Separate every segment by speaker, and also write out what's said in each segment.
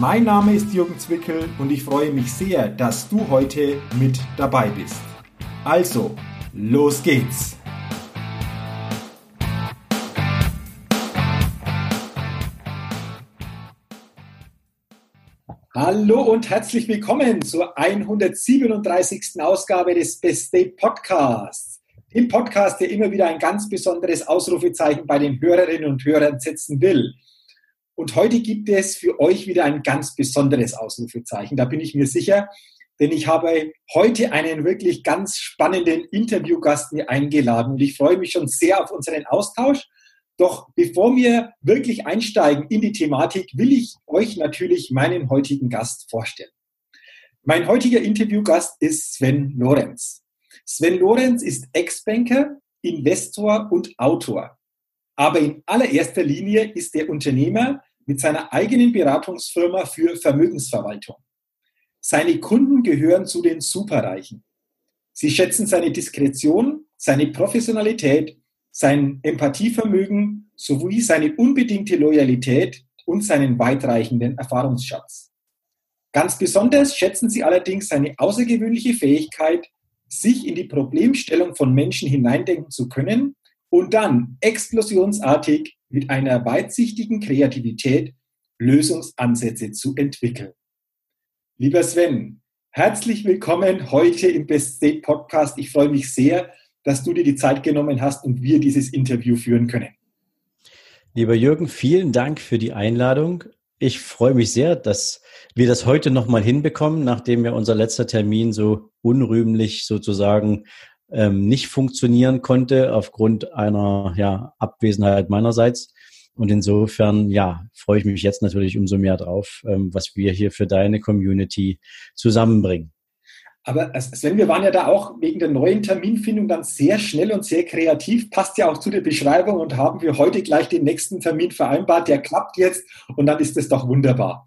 Speaker 1: Mein Name ist Jürgen Zwickel und ich freue mich sehr, dass du heute mit dabei bist. Also, los geht's! Hallo und herzlich willkommen zur 137. Ausgabe des Best Day Podcasts. Dem Podcast, der immer wieder ein ganz besonderes Ausrufezeichen bei den Hörerinnen und Hörern setzen will. Und heute gibt es für euch wieder ein ganz besonderes Ausrufezeichen. Da bin ich mir sicher, denn ich habe heute einen wirklich ganz spannenden Interviewgast mir eingeladen und ich freue mich schon sehr auf unseren Austausch. Doch bevor wir wirklich einsteigen in die Thematik, will ich euch natürlich meinen heutigen Gast vorstellen. Mein heutiger Interviewgast ist Sven Lorenz. Sven Lorenz ist Ex-Banker, Investor und Autor. Aber in allererster Linie ist er Unternehmer, mit seiner eigenen Beratungsfirma für Vermögensverwaltung. Seine Kunden gehören zu den Superreichen. Sie schätzen seine Diskretion, seine Professionalität, sein Empathievermögen sowie seine unbedingte Loyalität und seinen weitreichenden Erfahrungsschatz. Ganz besonders schätzen sie allerdings seine außergewöhnliche Fähigkeit, sich in die Problemstellung von Menschen hineindenken zu können und dann explosionsartig mit einer weitsichtigen Kreativität Lösungsansätze zu entwickeln. Lieber Sven, herzlich willkommen heute im Best State Podcast. Ich freue mich sehr, dass du dir die Zeit genommen hast und wir dieses Interview führen können.
Speaker 2: Lieber Jürgen, vielen Dank für die Einladung. Ich freue mich sehr, dass wir das heute nochmal hinbekommen, nachdem ja unser letzter Termin so unrühmlich sozusagen ähm, nicht funktionieren konnte aufgrund einer ja, Abwesenheit meinerseits. Und insofern, ja, freue ich mich jetzt natürlich umso mehr drauf, ähm, was wir hier für deine Community zusammenbringen.
Speaker 1: Aber Sven, wir waren ja da auch wegen der neuen Terminfindung dann sehr schnell und sehr kreativ, passt ja auch zu der Beschreibung und haben wir heute gleich den nächsten Termin vereinbart, der klappt jetzt und dann ist es doch wunderbar.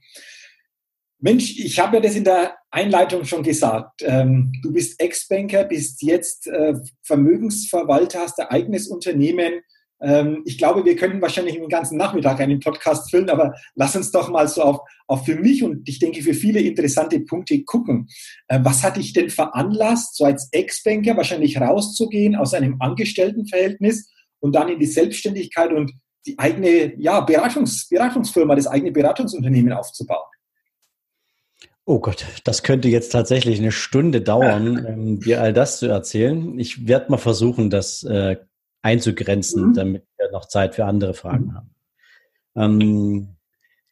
Speaker 1: Mensch, ich habe ja das in der Einleitung schon gesagt. Ähm, du bist Ex-Banker, bist jetzt äh, Vermögensverwalter, hast ein eigenes Unternehmen. Ähm, ich glaube, wir können wahrscheinlich den ganzen Nachmittag einen Podcast füllen, aber lass uns doch mal so auf, auf für mich und ich denke für viele interessante Punkte gucken. Äh, was hat dich denn veranlasst, so als Ex-Banker wahrscheinlich rauszugehen aus einem Angestelltenverhältnis und dann in die Selbstständigkeit und die eigene ja, Beratungs, Beratungsfirma, das eigene Beratungsunternehmen aufzubauen?
Speaker 2: Oh Gott, das könnte jetzt tatsächlich eine Stunde dauern, ähm, dir all das zu erzählen. Ich werde mal versuchen, das äh, einzugrenzen, mhm. damit wir noch Zeit für andere Fragen mhm. haben. Ähm,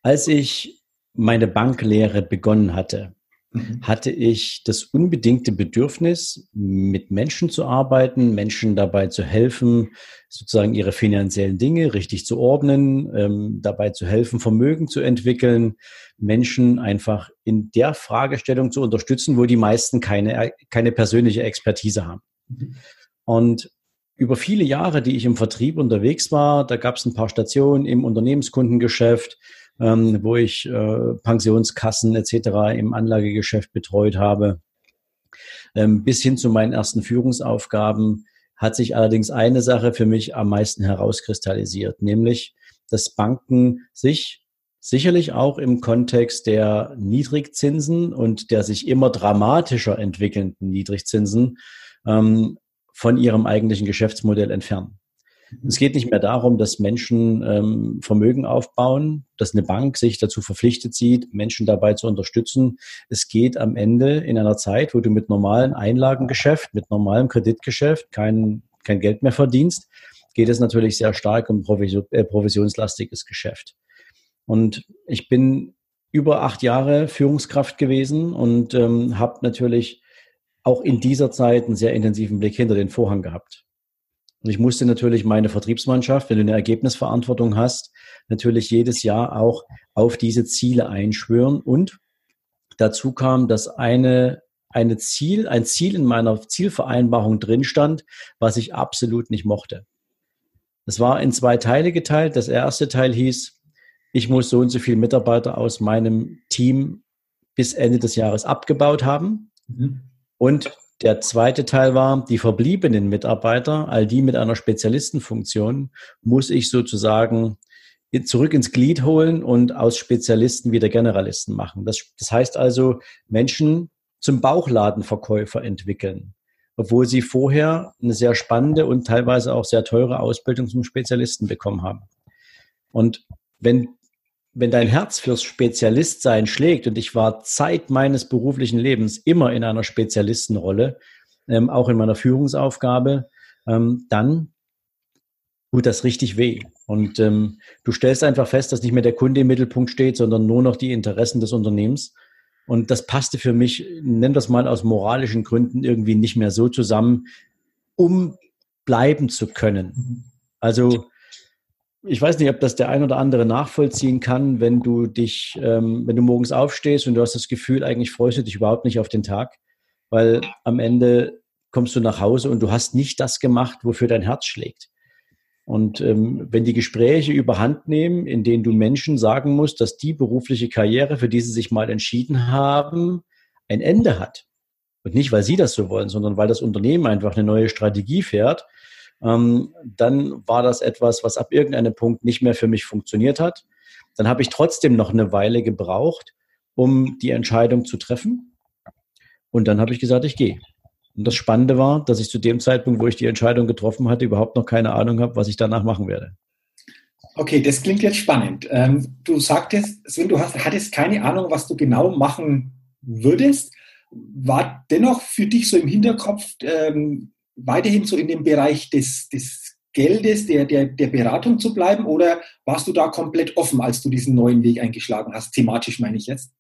Speaker 2: als ich meine Banklehre begonnen hatte, Mhm. hatte ich das unbedingte Bedürfnis, mit Menschen zu arbeiten, Menschen dabei zu helfen, sozusagen ihre finanziellen Dinge richtig zu ordnen, ähm, dabei zu helfen, Vermögen zu entwickeln, Menschen einfach in der Fragestellung zu unterstützen, wo die meisten keine, keine persönliche Expertise haben. Mhm. Und über viele Jahre, die ich im Vertrieb unterwegs war, da gab es ein paar Stationen im Unternehmenskundengeschäft, ähm, wo ich äh, Pensionskassen etc. im Anlagegeschäft betreut habe. Ähm, bis hin zu meinen ersten Führungsaufgaben hat sich allerdings eine Sache für mich am meisten herauskristallisiert, nämlich, dass Banken sich sicherlich auch im Kontext der Niedrigzinsen und der sich immer dramatischer entwickelnden Niedrigzinsen ähm, von ihrem eigentlichen Geschäftsmodell entfernen. Es geht nicht mehr darum, dass Menschen ähm, Vermögen aufbauen, dass eine Bank sich dazu verpflichtet sieht, Menschen dabei zu unterstützen. Es geht am Ende in einer Zeit, wo du mit normalen Einlagengeschäft, mit normalem Kreditgeschäft kein, kein Geld mehr verdienst, geht es natürlich sehr stark um Provision, äh, provisionslastiges Geschäft. Und ich bin über acht Jahre Führungskraft gewesen und ähm, habe natürlich auch in dieser Zeit einen sehr intensiven Blick hinter den Vorhang gehabt. Und ich musste natürlich meine Vertriebsmannschaft, wenn du eine Ergebnisverantwortung hast, natürlich jedes Jahr auch auf diese Ziele einschwören. Und dazu kam, dass eine eine Ziel, ein Ziel in meiner Zielvereinbarung drin stand, was ich absolut nicht mochte. Es war in zwei Teile geteilt. Das erste Teil hieß, ich muss so und so viele Mitarbeiter aus meinem Team bis Ende des Jahres abgebaut haben. Mhm. Und der zweite Teil war, die verbliebenen Mitarbeiter, all die mit einer Spezialistenfunktion, muss ich sozusagen zurück ins Glied holen und aus Spezialisten wieder Generalisten machen. Das, das heißt also, Menschen zum Bauchladenverkäufer entwickeln, obwohl sie vorher eine sehr spannende und teilweise auch sehr teure Ausbildung zum Spezialisten bekommen haben. Und wenn wenn dein Herz fürs Spezialistsein schlägt, und ich war Zeit meines beruflichen Lebens immer in einer Spezialistenrolle, ähm, auch in meiner Führungsaufgabe, ähm, dann tut das richtig weh. Und ähm, du stellst einfach fest, dass nicht mehr der Kunde im Mittelpunkt steht, sondern nur noch die Interessen des Unternehmens. Und das passte für mich, nenn das mal aus moralischen Gründen, irgendwie nicht mehr so zusammen, um bleiben zu können. Also ich weiß nicht, ob das der ein oder andere nachvollziehen kann, wenn du dich, ähm, wenn du morgens aufstehst und du hast das Gefühl, eigentlich freust du dich überhaupt nicht auf den Tag, weil am Ende kommst du nach Hause und du hast nicht das gemacht, wofür dein Herz schlägt. Und ähm, wenn die Gespräche überhand nehmen, in denen du Menschen sagen musst, dass die berufliche Karriere, für die sie sich mal entschieden haben, ein Ende hat. Und nicht, weil sie das so wollen, sondern weil das Unternehmen einfach eine neue Strategie fährt ähm, dann war das etwas, was ab irgendeinem Punkt nicht mehr für mich funktioniert hat. Dann habe ich trotzdem noch eine Weile gebraucht, um die Entscheidung zu treffen. Und dann habe ich gesagt, ich gehe. Und das Spannende war, dass ich zu dem Zeitpunkt, wo ich die Entscheidung getroffen hatte, überhaupt noch keine Ahnung habe, was ich danach machen werde.
Speaker 1: Okay, das klingt jetzt spannend. Ähm, du sagtest, Sven, du hast, hattest keine Ahnung, was du genau machen würdest. War dennoch für dich so im Hinterkopf ähm, weiterhin so in dem Bereich des, des Geldes, der, der, der Beratung zu bleiben oder warst du da komplett offen, als du diesen neuen Weg eingeschlagen hast? Thematisch meine ich jetzt.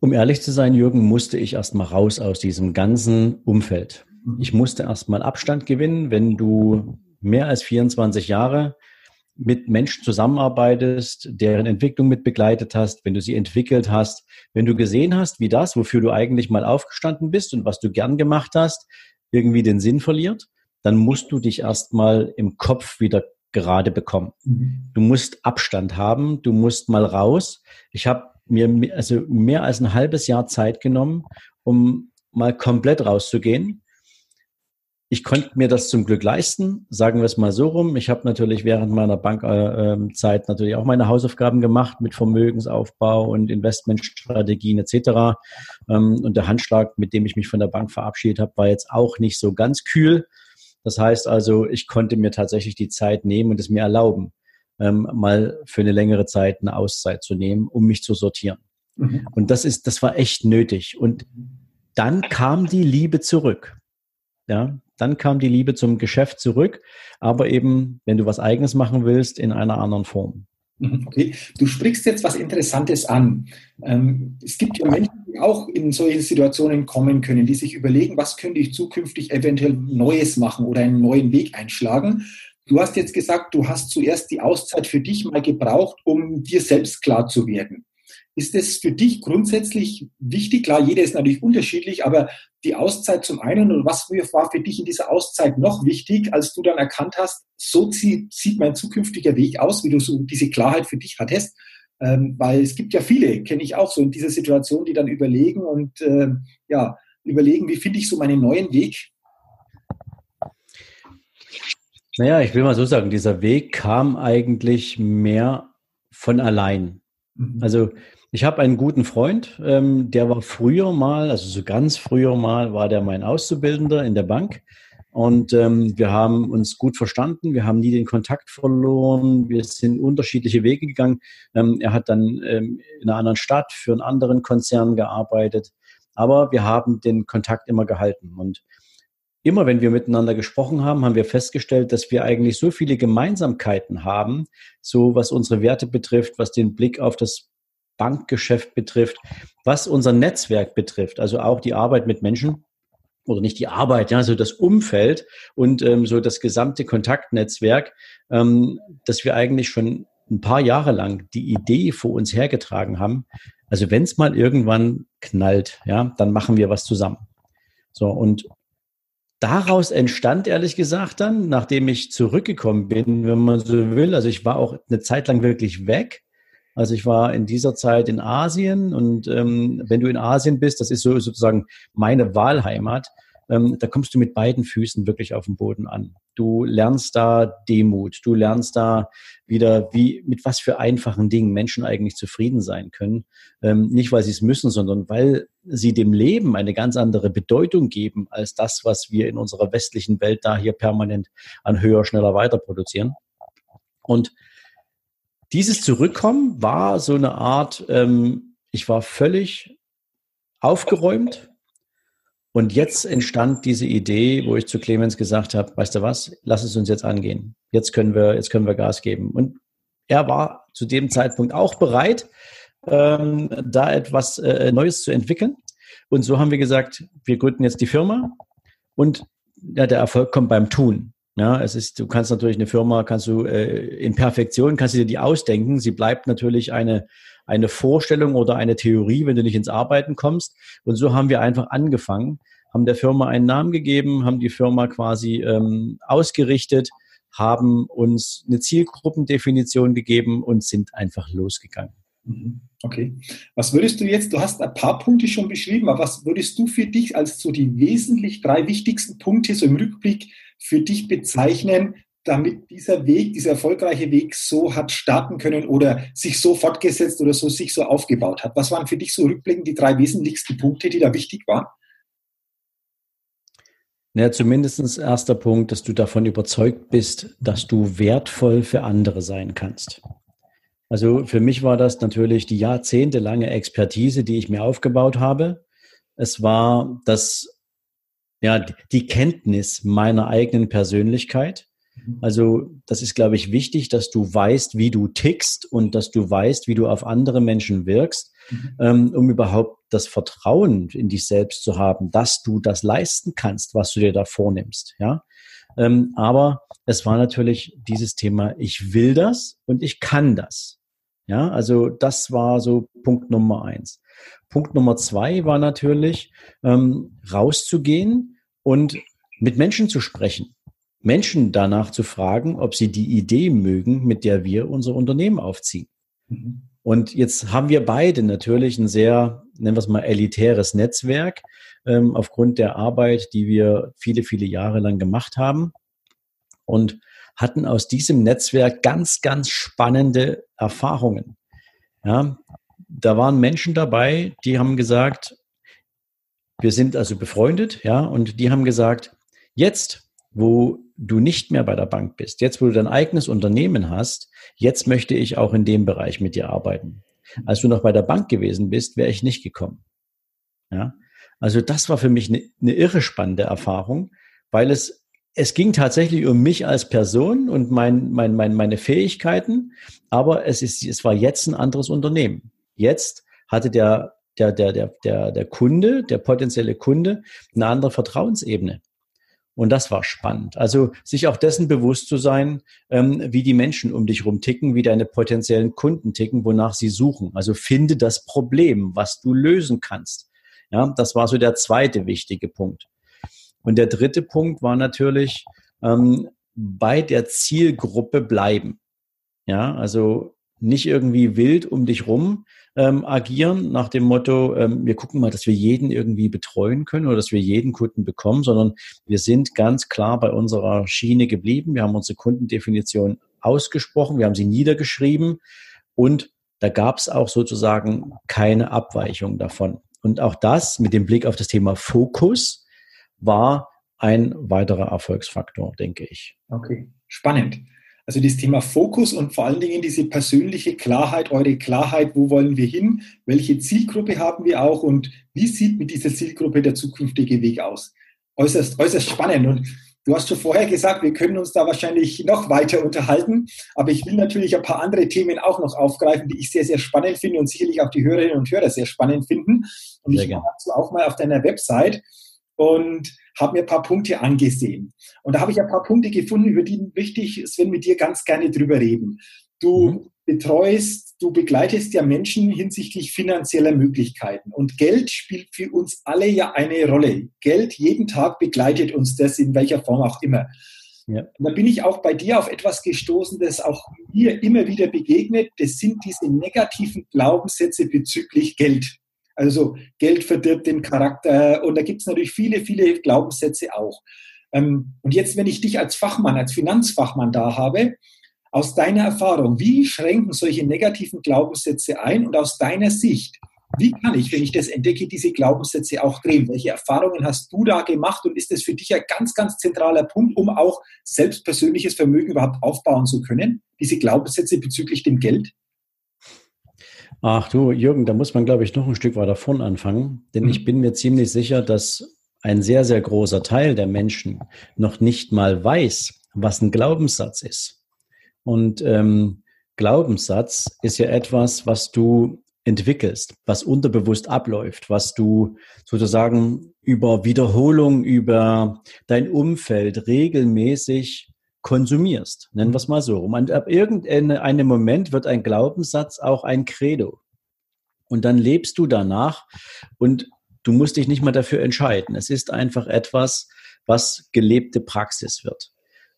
Speaker 2: Um ehrlich zu sein, Jürgen, musste ich erst mal raus aus diesem ganzen Umfeld. Mhm. Ich musste erst mal Abstand gewinnen, wenn du mehr als 24 Jahre mit Menschen zusammenarbeitest, deren Entwicklung mit begleitet hast, wenn du sie entwickelt hast, wenn du gesehen hast, wie das, wofür du eigentlich mal aufgestanden bist und was du gern gemacht hast, irgendwie den Sinn verliert, dann musst du dich erstmal im Kopf wieder gerade bekommen. Mhm. Du musst Abstand haben, du musst mal raus. Ich habe mir also mehr als ein halbes Jahr Zeit genommen, um mal komplett rauszugehen ich konnte mir das zum Glück leisten, sagen wir es mal so rum. Ich habe natürlich während meiner Bankzeit äh, natürlich auch meine Hausaufgaben gemacht mit Vermögensaufbau und Investmentstrategien etc. Ähm, und der Handschlag, mit dem ich mich von der Bank verabschiedet habe, war jetzt auch nicht so ganz kühl. Das heißt also, ich konnte mir tatsächlich die Zeit nehmen und es mir erlauben, ähm, mal für eine längere Zeit eine Auszeit zu nehmen, um mich zu sortieren. Mhm. Und das ist, das war echt nötig. Und dann kam die Liebe zurück. Ja, dann kam die Liebe zum Geschäft zurück, aber eben, wenn du was Eigenes machen willst, in einer anderen Form.
Speaker 1: Mhm, okay, du sprichst jetzt was Interessantes an. Ähm, es gibt ja Menschen, die auch in solche Situationen kommen können, die sich überlegen, was könnte ich zukünftig eventuell Neues machen oder einen neuen Weg einschlagen. Du hast jetzt gesagt, du hast zuerst die Auszeit für dich mal gebraucht, um dir selbst klar zu werden. Ist es für dich grundsätzlich wichtig? Klar, jeder ist natürlich unterschiedlich, aber die Auszeit zum einen und was war für dich in dieser Auszeit noch wichtig, als du dann erkannt hast, so sieht mein zukünftiger Weg aus, wie du so diese Klarheit für dich hattest? Ähm, weil es gibt ja viele, kenne ich auch so in dieser Situation, die dann überlegen und äh, ja, überlegen, wie finde ich so meinen neuen Weg?
Speaker 2: Naja, ich will mal so sagen, dieser Weg kam eigentlich mehr von allein. Mhm. Also ich habe einen guten Freund, ähm, der war früher mal, also so ganz früher mal, war der mein Auszubildender in der Bank. Und ähm, wir haben uns gut verstanden, wir haben nie den Kontakt verloren, wir sind unterschiedliche Wege gegangen. Ähm, er hat dann ähm, in einer anderen Stadt für einen anderen Konzern gearbeitet, aber wir haben den Kontakt immer gehalten. Und immer wenn wir miteinander gesprochen haben, haben wir festgestellt, dass wir eigentlich so viele Gemeinsamkeiten haben, so was unsere Werte betrifft, was den Blick auf das Bankgeschäft betrifft, was unser Netzwerk betrifft, also auch die Arbeit mit Menschen oder nicht die Arbeit, ja, so das Umfeld und ähm, so das gesamte Kontaktnetzwerk, ähm, dass wir eigentlich schon ein paar Jahre lang die Idee vor uns hergetragen haben. Also wenn es mal irgendwann knallt, ja, dann machen wir was zusammen. So, und daraus entstand ehrlich gesagt dann, nachdem ich zurückgekommen bin, wenn man so will, also ich war auch eine Zeit lang wirklich weg. Also ich war in dieser Zeit in Asien und ähm, wenn du in Asien bist, das ist so sozusagen meine Wahlheimat, ähm, da kommst du mit beiden Füßen wirklich auf den Boden an. Du lernst da Demut, du lernst da wieder, wie mit was für einfachen Dingen Menschen eigentlich zufrieden sein können. Ähm, nicht, weil sie es müssen, sondern weil sie dem Leben eine ganz andere Bedeutung geben als das, was wir in unserer westlichen Welt da hier permanent an höher, schneller weiter produzieren. Und dieses Zurückkommen war so eine Art, ähm, ich war völlig aufgeräumt, und jetzt entstand diese Idee, wo ich zu Clemens gesagt habe, weißt du was, lass es uns jetzt angehen. Jetzt können wir, jetzt können wir Gas geben. Und er war zu dem Zeitpunkt auch bereit, ähm, da etwas äh, Neues zu entwickeln. Und so haben wir gesagt, wir gründen jetzt die Firma und ja, der Erfolg kommt beim Tun. Ja, es ist, du kannst natürlich eine Firma, kannst du äh, in Perfektion, kannst du dir die ausdenken. Sie bleibt natürlich eine, eine Vorstellung oder eine Theorie, wenn du nicht ins Arbeiten kommst. Und so haben wir einfach angefangen, haben der Firma einen Namen gegeben, haben die Firma quasi ähm, ausgerichtet, haben uns eine Zielgruppendefinition gegeben und sind einfach losgegangen.
Speaker 1: Mhm. Okay. Was würdest du jetzt, du hast ein paar Punkte schon beschrieben, aber was würdest du für dich als so die wesentlich drei wichtigsten Punkte so im Rückblick für dich bezeichnen, damit dieser Weg, dieser erfolgreiche Weg so hat starten können oder sich so fortgesetzt oder so sich so aufgebaut hat? Was waren für dich so rückblickend die drei wesentlichsten Punkte, die da wichtig waren?
Speaker 2: Naja, zumindest erster Punkt, dass du davon überzeugt bist, dass du wertvoll für andere sein kannst. Also für mich war das natürlich die jahrzehntelange Expertise, die ich mir aufgebaut habe. Es war das ja, die Kenntnis meiner eigenen Persönlichkeit. Mhm. Also das ist, glaube ich, wichtig, dass du weißt, wie du tickst und dass du weißt, wie du auf andere Menschen wirkst, mhm. ähm, um überhaupt das Vertrauen in dich selbst zu haben, dass du das leisten kannst, was du dir da vornimmst. Ja, ähm, aber es war natürlich dieses Thema: Ich will das und ich kann das. Ja, also das war so Punkt Nummer eins. Punkt Nummer zwei war natürlich, ähm, rauszugehen und mit Menschen zu sprechen. Menschen danach zu fragen, ob sie die Idee mögen, mit der wir unser Unternehmen aufziehen. Mhm. Und jetzt haben wir beide natürlich ein sehr, nennen wir es mal, elitäres Netzwerk ähm, aufgrund der Arbeit, die wir viele, viele Jahre lang gemacht haben und hatten aus diesem Netzwerk ganz, ganz spannende Erfahrungen. Ja, da waren Menschen dabei, die haben gesagt, wir sind also befreundet, ja, und die haben gesagt, jetzt, wo du nicht mehr bei der Bank bist, jetzt, wo du dein eigenes Unternehmen hast, jetzt möchte ich auch in dem Bereich mit dir arbeiten. Als du noch bei der Bank gewesen bist, wäre ich nicht gekommen. Ja, also das war für mich eine, eine irre spannende Erfahrung, weil es es ging tatsächlich um mich als Person und mein, mein, mein, meine Fähigkeiten, aber es, ist, es war jetzt ein anderes Unternehmen. Jetzt hatte der, der, der, der, der, der Kunde, der potenzielle Kunde, eine andere Vertrauensebene. Und das war spannend. Also sich auch dessen bewusst zu sein, ähm, wie die Menschen um dich rum ticken, wie deine potenziellen Kunden ticken, wonach sie suchen. Also finde das Problem, was du lösen kannst. Ja, das war so der zweite wichtige Punkt. Und der dritte Punkt war natürlich ähm, bei der Zielgruppe bleiben. Ja, also nicht irgendwie wild um dich rum ähm, agieren nach dem Motto, ähm, wir gucken mal, dass wir jeden irgendwie betreuen können oder dass wir jeden Kunden bekommen, sondern wir sind ganz klar bei unserer Schiene geblieben. Wir haben unsere Kundendefinition ausgesprochen, wir haben sie niedergeschrieben und da gab es auch sozusagen keine Abweichung davon. Und auch das mit dem Blick auf das Thema Fokus war ein weiterer Erfolgsfaktor, denke ich.
Speaker 1: Okay, spannend. Also das Thema Fokus und vor allen Dingen diese persönliche Klarheit, eure Klarheit, wo wollen wir hin, welche Zielgruppe haben wir auch und wie sieht mit dieser Zielgruppe der zukünftige Weg aus. Äußerst, äußerst spannend. Und du hast schon vorher gesagt, wir können uns da wahrscheinlich noch weiter unterhalten, aber ich will natürlich ein paar andere Themen auch noch aufgreifen, die ich sehr, sehr spannend finde und sicherlich auch die Hörerinnen und Hörer sehr spannend finden. Und sehr ich war dazu auch mal auf deiner Website und habe mir ein paar Punkte angesehen. Und da habe ich ein paar Punkte gefunden, über die möchte ich, Sven, mit dir ganz gerne drüber reden. Du mhm. betreust, du begleitest ja Menschen hinsichtlich finanzieller Möglichkeiten. Und Geld spielt für uns alle ja eine Rolle. Geld jeden Tag begleitet uns das in welcher Form auch immer. Ja. Und da bin ich auch bei dir auf etwas gestoßen, das auch mir immer wieder begegnet. Das sind diese negativen Glaubenssätze bezüglich Geld. Also Geld verdirbt den Charakter und da gibt es natürlich viele, viele Glaubenssätze auch. Ähm, und jetzt, wenn ich dich als Fachmann, als Finanzfachmann da habe, aus deiner Erfahrung, wie schränken solche negativen Glaubenssätze ein und aus deiner Sicht, wie kann ich, wenn ich das entdecke, diese Glaubenssätze auch drehen? Welche Erfahrungen hast du da gemacht und ist das für dich ein ganz, ganz zentraler Punkt, um auch selbstpersönliches Vermögen überhaupt aufbauen zu können? Diese Glaubenssätze bezüglich dem Geld?
Speaker 2: Ach du, Jürgen, da muss man, glaube ich, noch ein Stück weiter vorn anfangen, denn mhm. ich bin mir ziemlich sicher, dass ein sehr, sehr großer Teil der Menschen noch nicht mal weiß, was ein Glaubenssatz ist. Und ähm, Glaubenssatz ist ja etwas, was du entwickelst, was unterbewusst abläuft, was du sozusagen über Wiederholung, über dein Umfeld regelmäßig konsumierst. Nennen wir es mal so. Und ab irgendeinem Moment wird ein Glaubenssatz auch ein Credo. Und dann lebst du danach und du musst dich nicht mal dafür entscheiden. Es ist einfach etwas, was gelebte Praxis wird.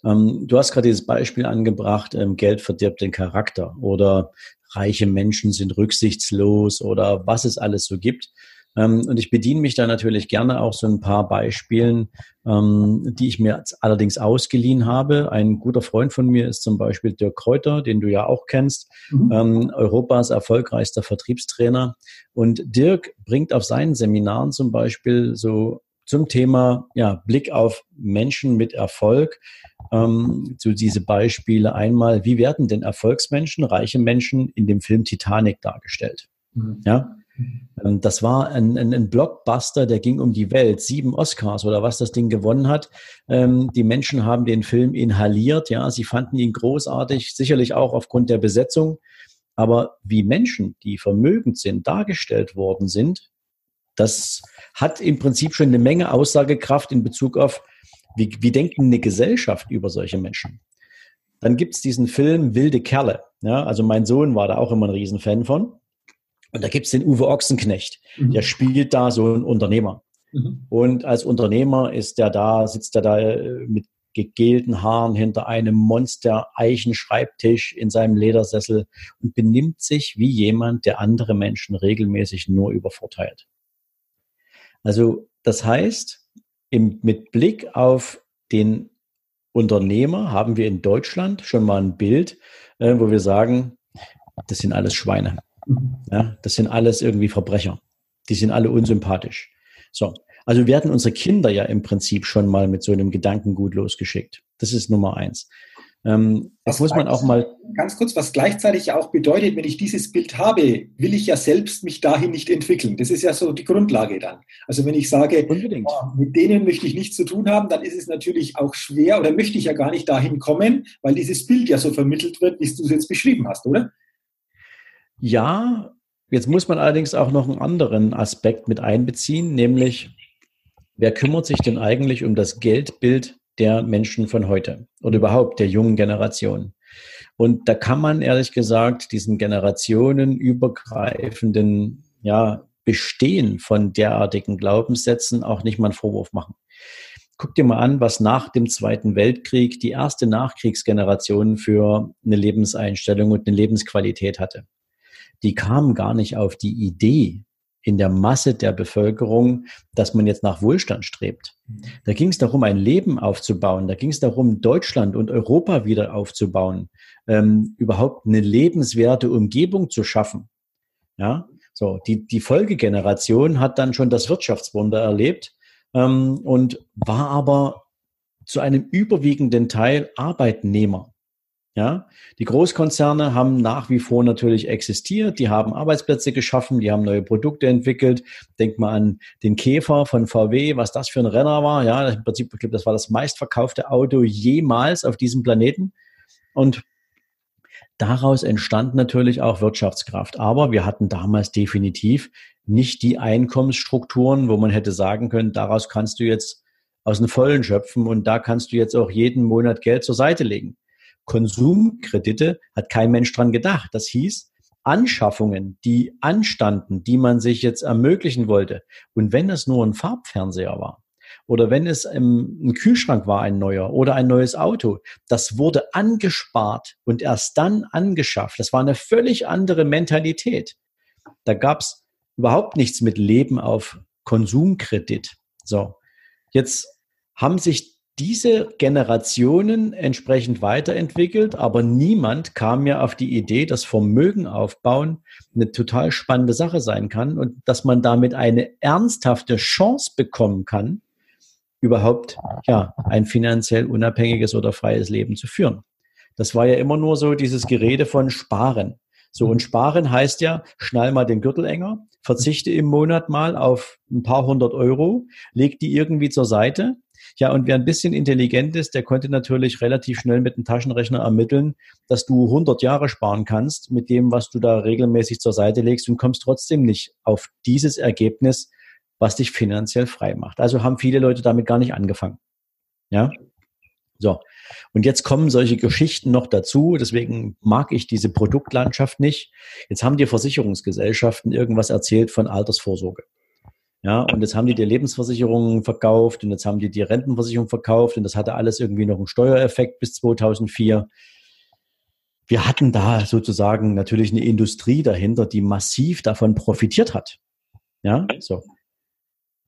Speaker 2: Ähm, du hast gerade dieses Beispiel angebracht, ähm, Geld verdirbt den Charakter oder reiche Menschen sind rücksichtslos oder was es alles so gibt. Ähm, und ich bediene mich da natürlich gerne auch so ein paar Beispielen, ähm, die ich mir allerdings ausgeliehen habe. Ein guter Freund von mir ist zum Beispiel Dirk Kräuter, den du ja auch kennst, mhm. Ähm, Europas erfolgreichster Vertriebstrainer. Und Dirk bringt auf seinen Seminaren zum Beispiel so zum Thema ja, Blick auf Menschen mit Erfolg. Ähm, so diese Beispiele einmal, wie werden denn Erfolgsmenschen, reiche Menschen in dem Film Titanic dargestellt? Mhm. Ja, das war ein, ein, ein, Blockbuster, der ging um die Welt. Sieben Oscars oder was das Ding gewonnen hat. Ähm, die Menschen haben den Film inhaliert. Ja, sie fanden ihn großartig, sicherlich auch aufgrund der Besetzung. Aber wie Menschen, die vermögend sind, dargestellt worden sind, das hat im Prinzip schon eine Menge Aussagekraft in Bezug auf, wie, wie denkt eine Gesellschaft über solche Menschen. Dann gibt es diesen Film Wilde Kerle. Ja, also mein Sohn war da auch immer ein Riesenfan von. Und da gibt's den Uwe Ochsenknecht. Mhm. Der spielt da so ein Unternehmer. Mhm. Und als Unternehmer ist der da, sitzt er da äh, mit gegelten Haaren hinter einem Monster Eichenschreibtisch in seinem Ledersessel und benimmt sich wie jemand, der andere Menschen regelmäßig nur übervorteilt. Also das heißt, im, mit Blick auf den Unternehmer haben wir in Deutschland schon mal ein Bild, äh, wo wir sagen, das sind alles Schweine. Ja, das sind alles irgendwie Verbrecher. Die sind alle unsympathisch. So. Also werden unsere Kinder ja im Prinzip schon mal mit so einem Gedankengut losgeschickt. Das ist Nummer eins. Ähm, das muss man auch mal.
Speaker 1: Ganz kurz, was gleichzeitig auch bedeutet, wenn ich dieses Bild habe, will ich ja selbst mich dahin nicht entwickeln. Das ist ja so die Grundlage dann. Also wenn ich sage, oh, mit denen möchte ich nichts zu tun haben, dann ist es natürlich auch schwer oder möchte ich ja gar nicht dahin kommen, weil dieses Bild ja so vermittelt wird, wie du es jetzt beschrieben hast, oder?
Speaker 2: Ja, jetzt muss man allerdings auch noch einen anderen Aspekt mit einbeziehen, nämlich wer kümmert sich denn eigentlich um das Geldbild der Menschen von heute oder überhaupt der jungen Generation? Und da kann man ehrlich gesagt diesen generationenübergreifenden ja, Bestehen von derartigen Glaubenssätzen auch nicht mal einen Vorwurf machen. Guck dir mal an, was nach dem Zweiten Weltkrieg die erste Nachkriegsgeneration für eine Lebenseinstellung und eine Lebensqualität hatte die kamen gar nicht auf die Idee in der Masse der Bevölkerung, dass man jetzt nach Wohlstand strebt. Mhm. Da ging es darum, ein Leben aufzubauen. Da ging es darum, Deutschland und Europa wieder aufzubauen, ähm, überhaupt eine lebenswerte Umgebung zu schaffen. Ja, so die die Folgegeneration hat dann schon das Wirtschaftswunder erlebt ähm, und war aber zu einem überwiegenden Teil Arbeitnehmer. Ja, die Großkonzerne haben nach wie vor natürlich existiert, die haben Arbeitsplätze geschaffen, die haben neue Produkte entwickelt. Denk mal an den Käfer von VW, was das für ein Renner war. Ja, im Prinzip, das war das meistverkaufte Auto jemals auf diesem Planeten. Und daraus entstand natürlich auch Wirtschaftskraft. Aber wir hatten damals definitiv nicht die Einkommensstrukturen, wo man hätte sagen können, daraus kannst du jetzt aus den Vollen schöpfen und da kannst du jetzt auch jeden Monat Geld zur Seite legen. Konsumkredite hat kein Mensch dran gedacht. Das hieß, Anschaffungen, die anstanden, die man sich jetzt ermöglichen wollte. Und wenn es nur ein Farbfernseher war oder wenn es ein Kühlschrank war, ein neuer oder ein neues Auto, das wurde angespart und erst dann angeschafft. Das war eine völlig andere Mentalität. Da gab es überhaupt nichts mit Leben auf Konsumkredit. So, jetzt haben sich diese Generationen entsprechend weiterentwickelt, aber niemand kam mir auf die Idee, dass Vermögen aufbauen eine total spannende Sache sein kann und dass man damit eine ernsthafte Chance bekommen kann, überhaupt ja ein finanziell unabhängiges oder freies Leben zu führen. Das war ja immer nur so dieses Gerede von Sparen. So, und Sparen heißt ja, schnall mal den Gürtel enger, verzichte im Monat mal auf ein paar hundert Euro, leg die irgendwie zur Seite ja, und wer ein bisschen intelligent ist, der konnte natürlich relativ schnell mit dem Taschenrechner ermitteln, dass du 100 Jahre sparen kannst mit dem, was du da regelmäßig zur Seite legst und kommst trotzdem nicht auf dieses Ergebnis, was dich finanziell frei macht. Also haben viele Leute damit gar nicht angefangen. Ja. So. Und jetzt kommen solche Geschichten noch dazu. Deswegen mag ich diese Produktlandschaft nicht. Jetzt haben die Versicherungsgesellschaften irgendwas erzählt von Altersvorsorge. Ja, und jetzt haben die die Lebensversicherungen verkauft und jetzt haben die die Rentenversicherung verkauft und das hatte alles irgendwie noch einen Steuereffekt bis 2004. Wir hatten da sozusagen natürlich eine Industrie dahinter, die massiv davon profitiert hat. Ja, so.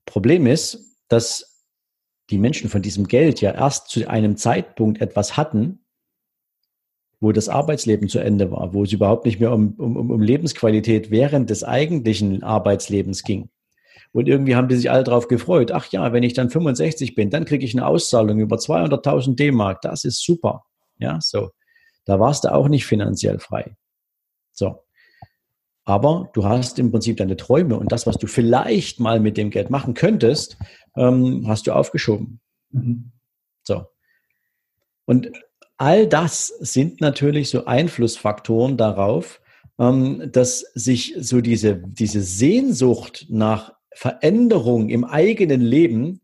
Speaker 2: Problem ist, dass die Menschen von diesem Geld ja erst zu einem Zeitpunkt etwas hatten, wo das Arbeitsleben zu Ende war, wo es überhaupt nicht mehr um, um, um Lebensqualität während des eigentlichen Arbeitslebens ging. Und irgendwie haben die sich alle darauf gefreut. Ach ja, wenn ich dann 65 bin, dann kriege ich eine Auszahlung über 200.000 D-Mark. Das ist super. Ja, so. Da warst du auch nicht finanziell frei. So. Aber du hast im Prinzip deine Träume und das, was du vielleicht mal mit dem Geld machen könntest, ähm, hast du aufgeschoben. Mhm. So. Und all das sind natürlich so Einflussfaktoren darauf, ähm, dass sich so diese, diese Sehnsucht nach Veränderung im eigenen Leben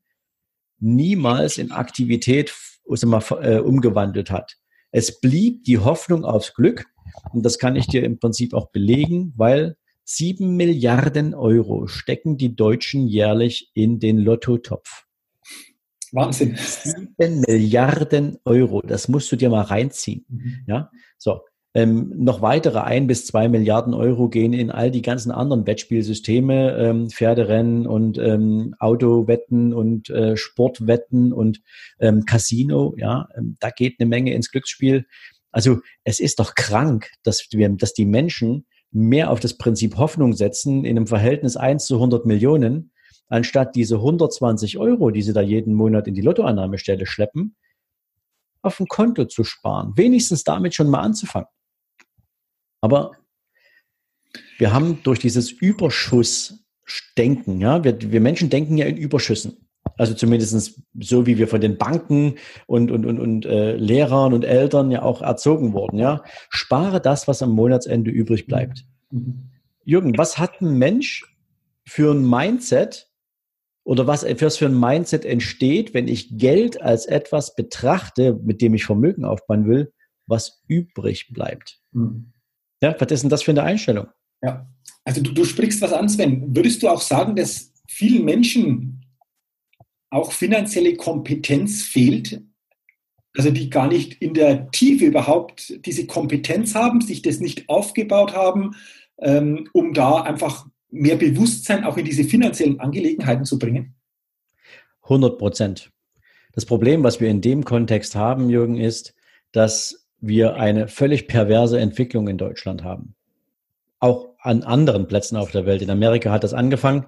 Speaker 2: niemals in Aktivität mal, äh, umgewandelt hat. Es blieb die Hoffnung aufs Glück und das kann ich dir im Prinzip auch belegen, weil sieben Milliarden Euro stecken die Deutschen jährlich in den Lottotopf. Wahnsinn. Sieben Milliarden Euro, das musst du dir mal reinziehen. Mhm. Ja, so. Ähm, noch weitere ein bis zwei Milliarden Euro gehen in all die ganzen anderen Wettspielsysteme, ähm, Pferderennen und ähm, Autowetten und äh, Sportwetten und ähm, Casino. Ja, ähm, da geht eine Menge ins Glücksspiel. Also es ist doch krank, dass wir, dass die Menschen mehr auf das Prinzip Hoffnung setzen in einem Verhältnis 1 zu 100 Millionen, anstatt diese 120 Euro, die sie da jeden Monat in die Lottoannahmestelle schleppen, auf ein Konto zu sparen. Wenigstens damit schon mal anzufangen. Aber wir haben durch dieses Überschussdenken, ja, wir, wir Menschen denken ja in Überschüssen. Also zumindest so, wie wir von den Banken und, und, und, und äh, Lehrern und Eltern ja auch erzogen wurden. Ja? Spare das, was am Monatsende übrig bleibt. Mhm. Jürgen, was hat ein Mensch für ein Mindset oder was für ein Mindset entsteht, wenn ich Geld als etwas betrachte, mit dem ich Vermögen aufbauen will, was übrig bleibt? Mhm. Ja, was ist denn das für eine Einstellung?
Speaker 1: Ja, also du, du sprichst was an, Sven. Würdest du auch sagen, dass vielen Menschen auch finanzielle Kompetenz fehlt? Also die gar nicht in der Tiefe überhaupt diese Kompetenz haben, sich das nicht aufgebaut haben, ähm, um da einfach mehr Bewusstsein auch in diese finanziellen Angelegenheiten zu bringen?
Speaker 2: 100 Prozent. Das Problem, was wir in dem Kontext haben, Jürgen, ist, dass wir eine völlig perverse Entwicklung in Deutschland haben. Auch an anderen Plätzen auf der Welt. In Amerika hat das angefangen.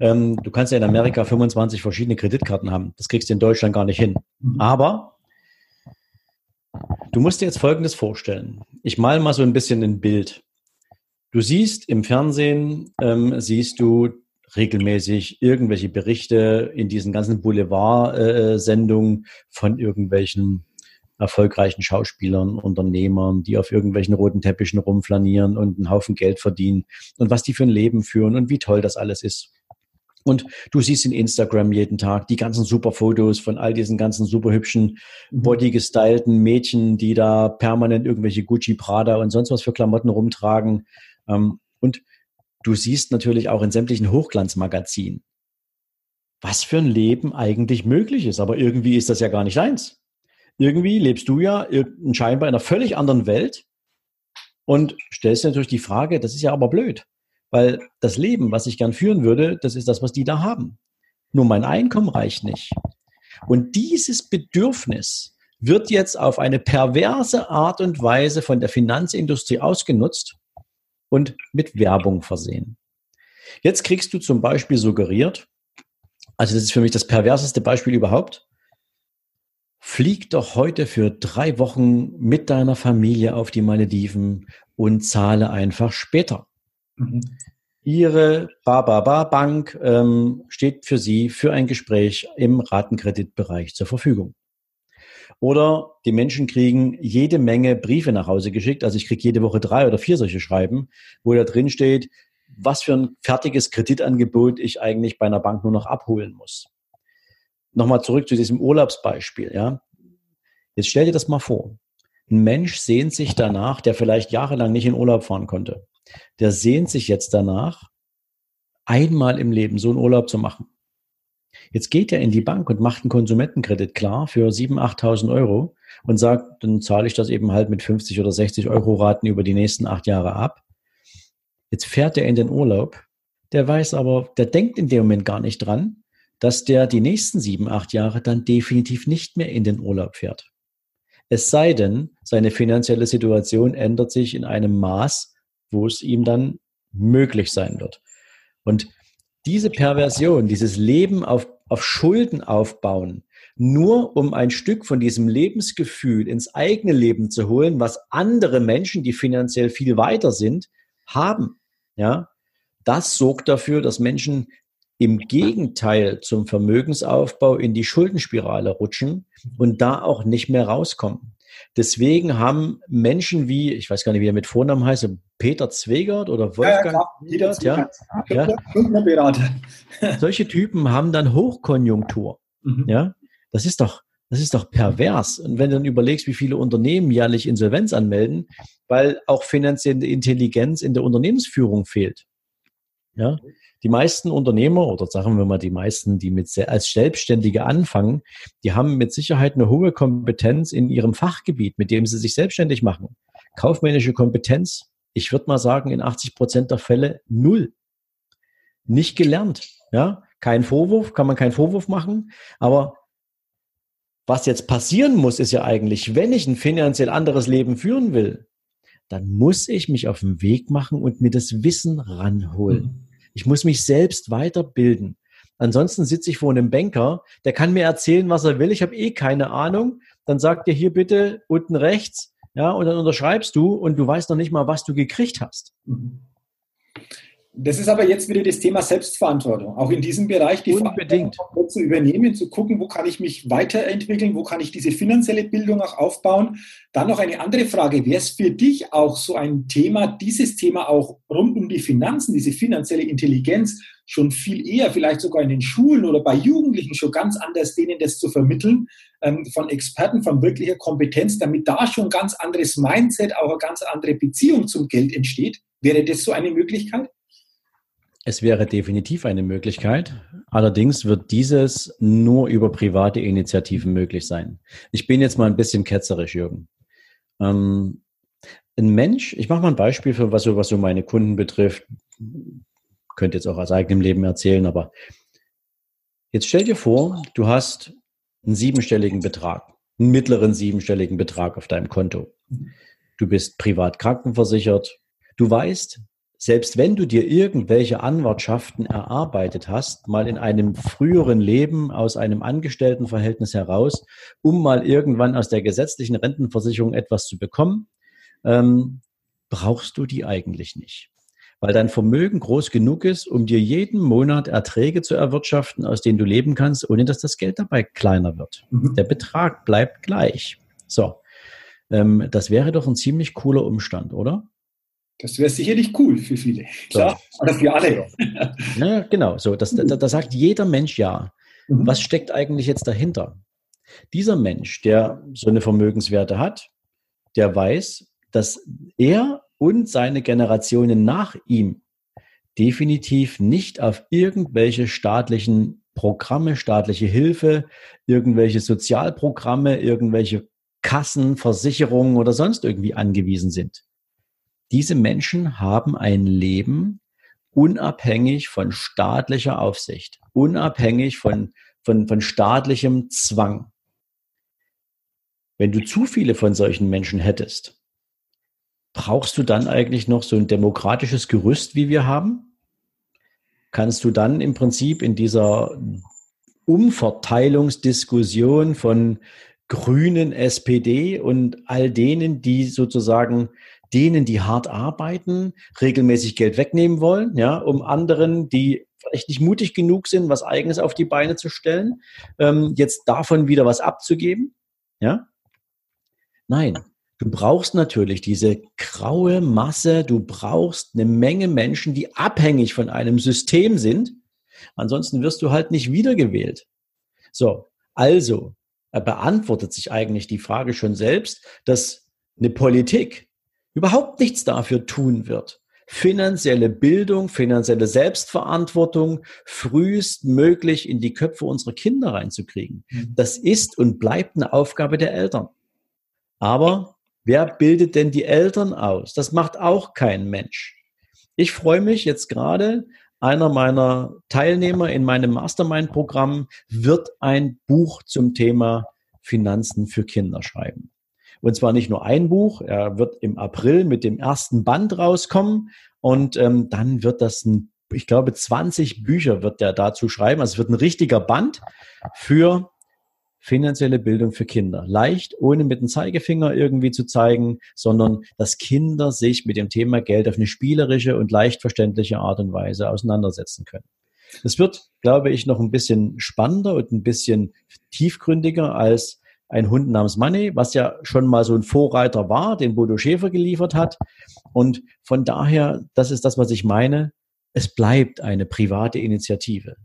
Speaker 2: Ähm, du kannst ja in Amerika 25 verschiedene Kreditkarten haben. Das kriegst du in Deutschland gar nicht hin. Mhm. Aber du musst dir jetzt Folgendes vorstellen. Ich mal mal so ein bisschen ein Bild. Du siehst im Fernsehen, ähm, siehst du regelmäßig irgendwelche Berichte in diesen ganzen Boulevard-Sendungen äh, von irgendwelchen erfolgreichen Schauspielern, Unternehmern, die auf irgendwelchen roten Teppichen rumflanieren und einen Haufen Geld verdienen und was die für ein Leben führen und wie toll das alles ist. Und du siehst in Instagram jeden Tag die ganzen super Fotos von all diesen ganzen super hübschen, mhm. bodygestylten Mädchen, die da permanent irgendwelche Gucci, Prada und sonst was für Klamotten rumtragen. Ähm, und du siehst natürlich auch in sämtlichen Hochglanzmagazinen, was für ein Leben eigentlich möglich ist. Aber irgendwie ist das ja gar nicht deins. Irgendwie lebst du ja scheinbar in einer völlig anderen Welt und stellst natürlich die Frage, das ist ja aber blöd. Weil das Leben, was ich gern führen würde, das ist das, was die da haben. Nur mein Einkommen reicht nicht. Und dieses Bedürfnis wird jetzt auf eine perverse Art und Weise von der Finanzindustrie ausgenutzt und mit Werbung versehen. Jetzt kriegst du zum Beispiel suggeriert, also das ist für mich das perverseste Beispiel überhaupt, flieg doch heute für drei Wochen mit deiner Familie auf die Malediven und zahle einfach später. Mhm. Ihre Bababa Bank ähm, steht für Sie für ein Gespräch im Ratenkreditbereich zur Verfügung. Oder die Menschen kriegen jede Menge Briefe nach Hause geschickt. Also ich kriege jede Woche drei oder vier solche Schreiben, wo da drin steht, was für ein fertiges Kreditangebot ich eigentlich bei einer Bank nur noch abholen muss. Nochmal zurück zu diesem Urlaubsbeispiel. Ja, jetzt stell dir das mal vor. Ein Mensch sehnt sich danach, der vielleicht jahrelang nicht in Urlaub fahren konnte der sehnt sich jetzt danach, einmal im Leben so einen Urlaub zu machen. Jetzt geht er in die Bank und macht einen Konsumentenkredit klar für 7.000, 8.000 Euro und sagt, dann zahle ich das eben halt mit 50 oder 60 Euro Raten über die nächsten acht Jahre ab. Jetzt fährt er in den Urlaub. Der weiß aber, der denkt in dem Moment gar nicht dran, dass der die nächsten sieben, acht Jahre dann definitiv nicht mehr in den Urlaub fährt. Es sei denn, seine finanzielle Situation ändert sich in einem Maß, wo es ihm dann möglich sein wird. Und diese Perversion, dieses Leben auf, auf Schulden aufbauen, nur um ein Stück von diesem Lebensgefühl ins eigene Leben zu holen, was andere Menschen, die finanziell viel weiter sind, haben. Ja, das sorgt dafür, dass Menschen im Gegenteil zum Vermögensaufbau in die Schuldenspirale rutschen und da auch nicht mehr rauskommen. Deswegen haben Menschen wie, ich weiß gar nicht, wie er mit Vornamen heißt, Peter Zwegert oder Wolfgang ja, ja, ja, ja. Solche Typen haben dann Hochkonjunktur. Mhm. Ja, das ist doch, das ist doch pervers. Und wenn du dann überlegst, wie viele Unternehmen jährlich Insolvenz anmelden, weil auch finanzielle Intelligenz in der Unternehmensführung fehlt. Ja, die meisten Unternehmer oder sagen wir mal die meisten, die mit als Selbstständige anfangen, die haben mit Sicherheit eine hohe Kompetenz in ihrem Fachgebiet, mit dem sie sich selbstständig machen. Kaufmännische Kompetenz, ich würde mal sagen, in 80 Prozent der Fälle null. Nicht gelernt. Ja, kein Vorwurf, kann man keinen Vorwurf machen. Aber was jetzt passieren muss, ist ja eigentlich, wenn ich ein finanziell anderes Leben führen will, dann muss ich mich auf den Weg machen und mir das Wissen ranholen. Mhm. Ich muss mich selbst weiterbilden. Ansonsten sitze ich vor einem Banker, der kann mir erzählen, was er will. Ich habe eh keine Ahnung. Dann sagt er hier bitte unten rechts, ja, und dann unterschreibst du und du weißt noch nicht mal, was du gekriegt hast.
Speaker 1: Mhm. Das ist aber jetzt wieder das Thema Selbstverantwortung. Auch in diesem Bereich
Speaker 2: die Unbedingt.
Speaker 1: Verantwortung zu übernehmen, zu gucken, wo kann ich mich weiterentwickeln, wo kann ich diese finanzielle Bildung auch aufbauen. Dann noch eine andere Frage. Wäre es für dich auch so ein Thema, dieses Thema auch rund um die Finanzen, diese finanzielle Intelligenz schon viel eher, vielleicht sogar in den Schulen oder bei Jugendlichen schon ganz anders denen das zu vermitteln, ähm, von Experten, von wirklicher Kompetenz, damit da schon ganz anderes Mindset, auch eine ganz andere Beziehung zum Geld entsteht? Wäre das so eine Möglichkeit?
Speaker 2: Es wäre definitiv eine Möglichkeit. Allerdings wird dieses nur über private Initiativen möglich sein. Ich bin jetzt mal ein bisschen ketzerisch, Jürgen. Ähm, ein Mensch, ich mache mal ein Beispiel für was so, was so meine Kunden betrifft. Könnte jetzt auch aus eigenem Leben erzählen, aber jetzt stell dir vor, du hast einen siebenstelligen Betrag, einen mittleren siebenstelligen Betrag auf deinem Konto. Du bist privat krankenversichert. Du weißt, selbst wenn du dir irgendwelche Anwartschaften erarbeitet hast, mal in einem früheren Leben aus einem Angestelltenverhältnis heraus, um mal irgendwann aus der gesetzlichen Rentenversicherung etwas zu bekommen, ähm, brauchst du die eigentlich nicht. Weil dein Vermögen groß genug ist, um dir jeden Monat Erträge zu erwirtschaften, aus denen du leben kannst, ohne dass das Geld dabei kleiner wird. Mhm. Der Betrag bleibt gleich. So. Ähm, das wäre doch ein ziemlich cooler Umstand, oder?
Speaker 1: Das wäre sicherlich cool für viele. Klar, so. oder für alle.
Speaker 2: Ja, genau. So, das, da, da sagt jeder Mensch ja. Mhm. Was steckt eigentlich jetzt dahinter? Dieser Mensch, der so eine Vermögenswerte hat, der weiß, dass er und seine Generationen nach ihm definitiv nicht auf irgendwelche staatlichen Programme, staatliche Hilfe, irgendwelche Sozialprogramme, irgendwelche Kassen, Versicherungen oder sonst irgendwie angewiesen sind. Diese Menschen haben ein Leben unabhängig von staatlicher Aufsicht, unabhängig von, von, von staatlichem Zwang. Wenn du zu viele von solchen Menschen hättest, brauchst du dann eigentlich noch so ein demokratisches Gerüst, wie wir haben? Kannst du dann im Prinzip in dieser Umverteilungsdiskussion von Grünen, SPD und all denen, die sozusagen denen, die hart arbeiten, regelmäßig Geld wegnehmen wollen, ja, um anderen, die vielleicht nicht mutig genug sind, was Eigenes auf die Beine zu stellen, ähm, jetzt davon wieder was abzugeben, ja? Nein, du brauchst natürlich diese graue Masse, du brauchst eine Menge Menschen, die abhängig von einem System sind. Ansonsten wirst du halt nicht wiedergewählt. So, also beantwortet sich eigentlich die Frage schon selbst, dass eine Politik überhaupt nichts dafür tun wird, finanzielle Bildung, finanzielle Selbstverantwortung frühestmöglich in die Köpfe unserer Kinder reinzukriegen. Mhm. Das ist und bleibt eine Aufgabe der Eltern. Aber wer bildet denn die Eltern aus? Das macht auch kein Mensch. Ich freue mich jetzt gerade, einer meiner Teilnehmer in meinem Mastermind-Programm wird ein Buch zum Thema Finanzen für Kinder schreiben. Und zwar nicht nur ein Buch, er wird im April mit dem ersten Band rauskommen und ähm, dann wird das ein, ich glaube, 20 Bücher wird er dazu schreiben. Also es wird ein richtiger Band für finanzielle Bildung für Kinder. Leicht, ohne mit dem Zeigefinger irgendwie zu zeigen, sondern dass Kinder sich mit dem Thema Geld auf eine spielerische und leicht verständliche Art und Weise auseinandersetzen können. Es wird, glaube ich, noch ein bisschen spannender und ein bisschen tiefgründiger als ein Hund namens Money, was ja schon mal so ein Vorreiter war, den Bodo Schäfer geliefert hat. Und von daher, das ist das, was ich meine. Es bleibt eine private Initiative.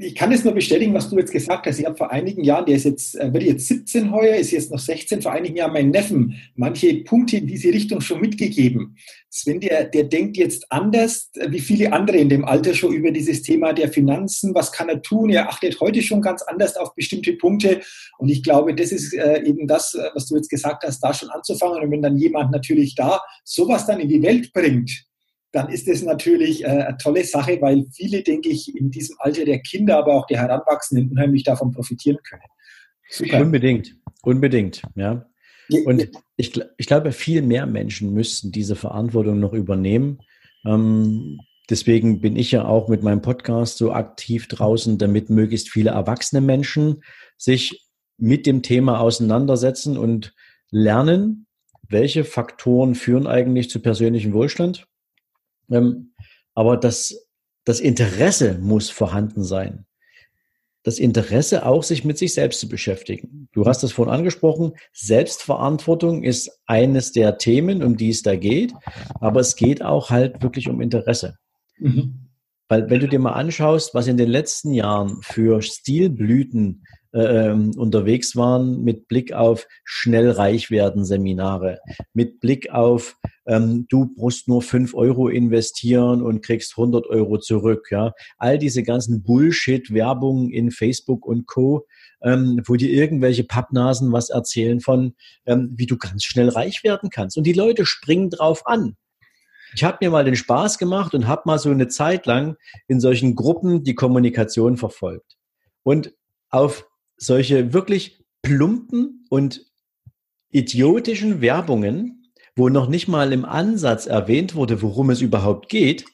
Speaker 1: Ich kann es nur bestätigen, was du jetzt gesagt hast. Ich habe vor einigen Jahren, der ist jetzt, äh, wird jetzt 17 heuer, ist jetzt noch 16, vor einigen Jahren meinen Neffen manche Punkte in diese Richtung schon mitgegeben. Sven, der, der denkt jetzt anders, äh, wie viele andere in dem Alter schon über dieses Thema der Finanzen. Was kann er tun? Er achtet heute schon ganz anders auf bestimmte Punkte. Und ich glaube, das ist äh, eben das, was du jetzt gesagt hast, da schon anzufangen. Und wenn dann jemand natürlich da sowas dann in die Welt bringt, dann ist es natürlich äh, eine tolle Sache, weil viele, denke ich, in diesem Alter der Kinder, aber auch der Heranwachsenden unheimlich davon profitieren können.
Speaker 2: Super. Unbedingt, unbedingt, ja. Und ich, ich glaube, viel mehr Menschen müssten diese Verantwortung noch übernehmen. Ähm, deswegen bin ich ja auch mit meinem Podcast so aktiv draußen, damit möglichst viele erwachsene Menschen sich mit dem Thema auseinandersetzen und lernen, welche Faktoren führen eigentlich zu persönlichem Wohlstand ähm, aber das, das Interesse muss vorhanden sein. Das Interesse auch, sich mit sich selbst zu beschäftigen. Du hast das vorhin angesprochen. Selbstverantwortung ist eines der Themen, um die es da geht. Aber es geht auch halt wirklich um Interesse. Mhm. Weil wenn du dir mal anschaust, was in den letzten Jahren für Stilblüten ähm, unterwegs waren mit Blick auf schnell reich werden Seminare, mit Blick auf ähm, du musst nur fünf Euro investieren und kriegst 100 Euro zurück. Ja, all diese ganzen Bullshit-Werbungen in Facebook und Co. Ähm, wo dir irgendwelche Pappnasen was erzählen von, ähm, wie du ganz schnell reich werden kannst. Und die Leute springen drauf an. Ich habe mir mal den Spaß gemacht und habe mal so eine Zeit lang in solchen Gruppen die Kommunikation verfolgt. Und auf solche wirklich plumpen und idiotischen Werbungen, wo noch nicht mal im Ansatz erwähnt wurde, worum es überhaupt geht,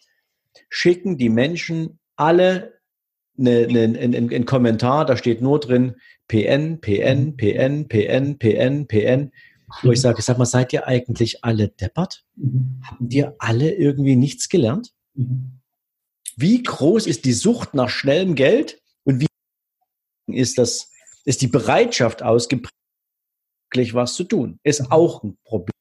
Speaker 2: schicken die Menschen alle einen eine, eine, ein Kommentar, da steht nur drin PN, PN, PN, PN, PN, PN, wo ich sage, sag mal, seid ihr eigentlich alle deppert? Mhm. Haben dir alle irgendwie nichts gelernt? Mhm. Wie groß ist die Sucht nach schnellem Geld und wie ist das ist die Bereitschaft ausgeprägt, was zu tun. Ist mhm. auch ein Problem.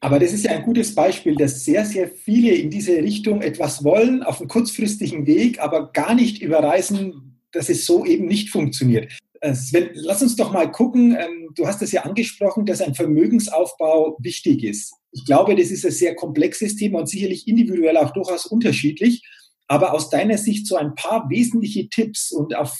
Speaker 1: Aber das ist ja ein gutes Beispiel, dass sehr, sehr viele in diese Richtung etwas wollen, auf einem kurzfristigen Weg, aber gar nicht überreißen, dass es so eben nicht funktioniert. Äh, Sven, lass uns doch mal gucken. Ähm, du hast es ja angesprochen, dass ein Vermögensaufbau wichtig ist. Ich glaube, das ist ein sehr komplexes Thema und sicherlich individuell auch durchaus unterschiedlich. Aber aus deiner Sicht so ein paar wesentliche Tipps und, auf,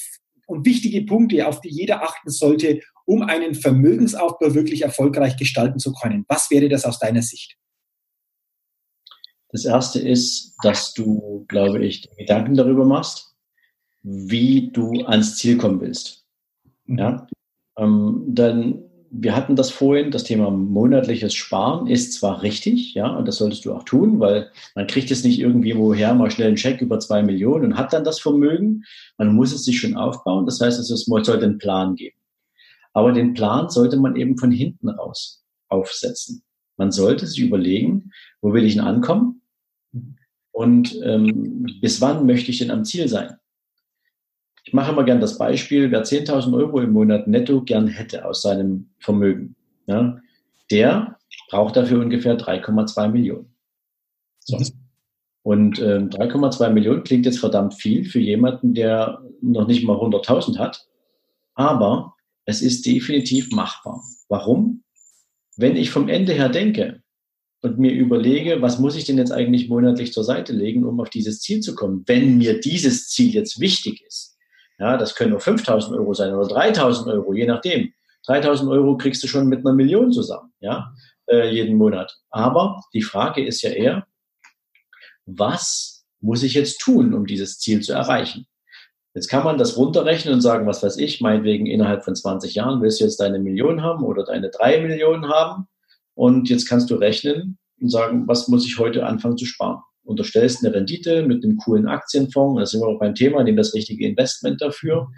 Speaker 1: und wichtige Punkte, auf die jeder achten sollte, um einen Vermögensaufbau wirklich erfolgreich gestalten zu können. Was wäre das aus deiner Sicht?
Speaker 2: Das erste ist, dass du, glaube ich, Gedanken darüber machst, wie du ans Ziel kommen willst. Mhm. Ja? Ähm, dann, wir hatten das vorhin, das Thema monatliches Sparen ist zwar richtig, ja, und das solltest du auch tun, weil man kriegt es nicht irgendwie woher mal schnell einen Scheck über zwei Millionen und hat dann das Vermögen. Man muss es sich schon aufbauen. Das heißt, es sollte einen Plan geben. Aber den Plan sollte man eben von hinten raus aufsetzen. Man sollte sich überlegen, wo will ich denn ankommen? Und ähm, bis wann möchte ich denn am Ziel sein? Ich mache immer gern das Beispiel, wer 10.000 Euro im Monat netto gern hätte aus seinem Vermögen, ja, der braucht dafür ungefähr 3,2 Millionen. So. Und ähm, 3,2 Millionen klingt jetzt verdammt viel für jemanden, der noch nicht mal 100.000 hat. Aber es ist definitiv machbar. Warum? Wenn ich vom Ende her denke und mir überlege, was muss ich denn jetzt eigentlich monatlich zur Seite legen, um auf dieses Ziel zu kommen, wenn mir dieses Ziel jetzt wichtig ist. Ja, das können nur 5000 Euro sein oder 3000 Euro, je nachdem. 3000 Euro kriegst du schon mit einer Million zusammen, ja, äh, jeden Monat. Aber die Frage ist ja eher, was muss ich jetzt tun, um dieses Ziel zu erreichen? Jetzt kann man das runterrechnen und sagen, was weiß ich, meinetwegen innerhalb von 20 Jahren willst du jetzt deine Million haben oder deine drei Millionen haben. Und jetzt kannst du rechnen und sagen, was muss ich heute anfangen zu sparen? Unterstellst eine Rendite mit einem coolen Aktienfonds, da sind wir auch beim Thema, nimm das richtige Investment dafür.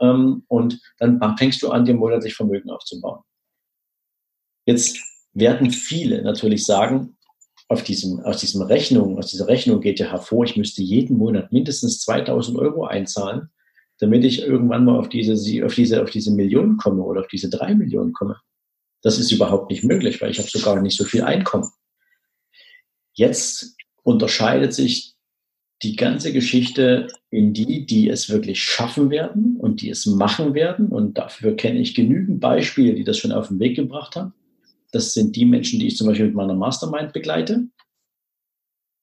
Speaker 2: Ähm, und dann fängst du an, dir monatlich Vermögen aufzubauen. Jetzt werden viele natürlich sagen, auf diesem, aus diesem Rechnung, aus dieser Rechnung geht ja hervor, ich müsste jeden Monat mindestens 2000 Euro einzahlen, damit ich irgendwann mal auf diese, auf diese, auf diese Million komme oder auf diese drei Millionen komme. Das ist überhaupt nicht möglich, weil ich habe sogar nicht so viel Einkommen. Jetzt unterscheidet sich die ganze Geschichte in die, die es wirklich schaffen werden und die es machen werden. Und dafür kenne ich genügend Beispiele, die das schon auf den Weg gebracht haben. Das sind die Menschen, die ich zum Beispiel mit meiner Mastermind begleite.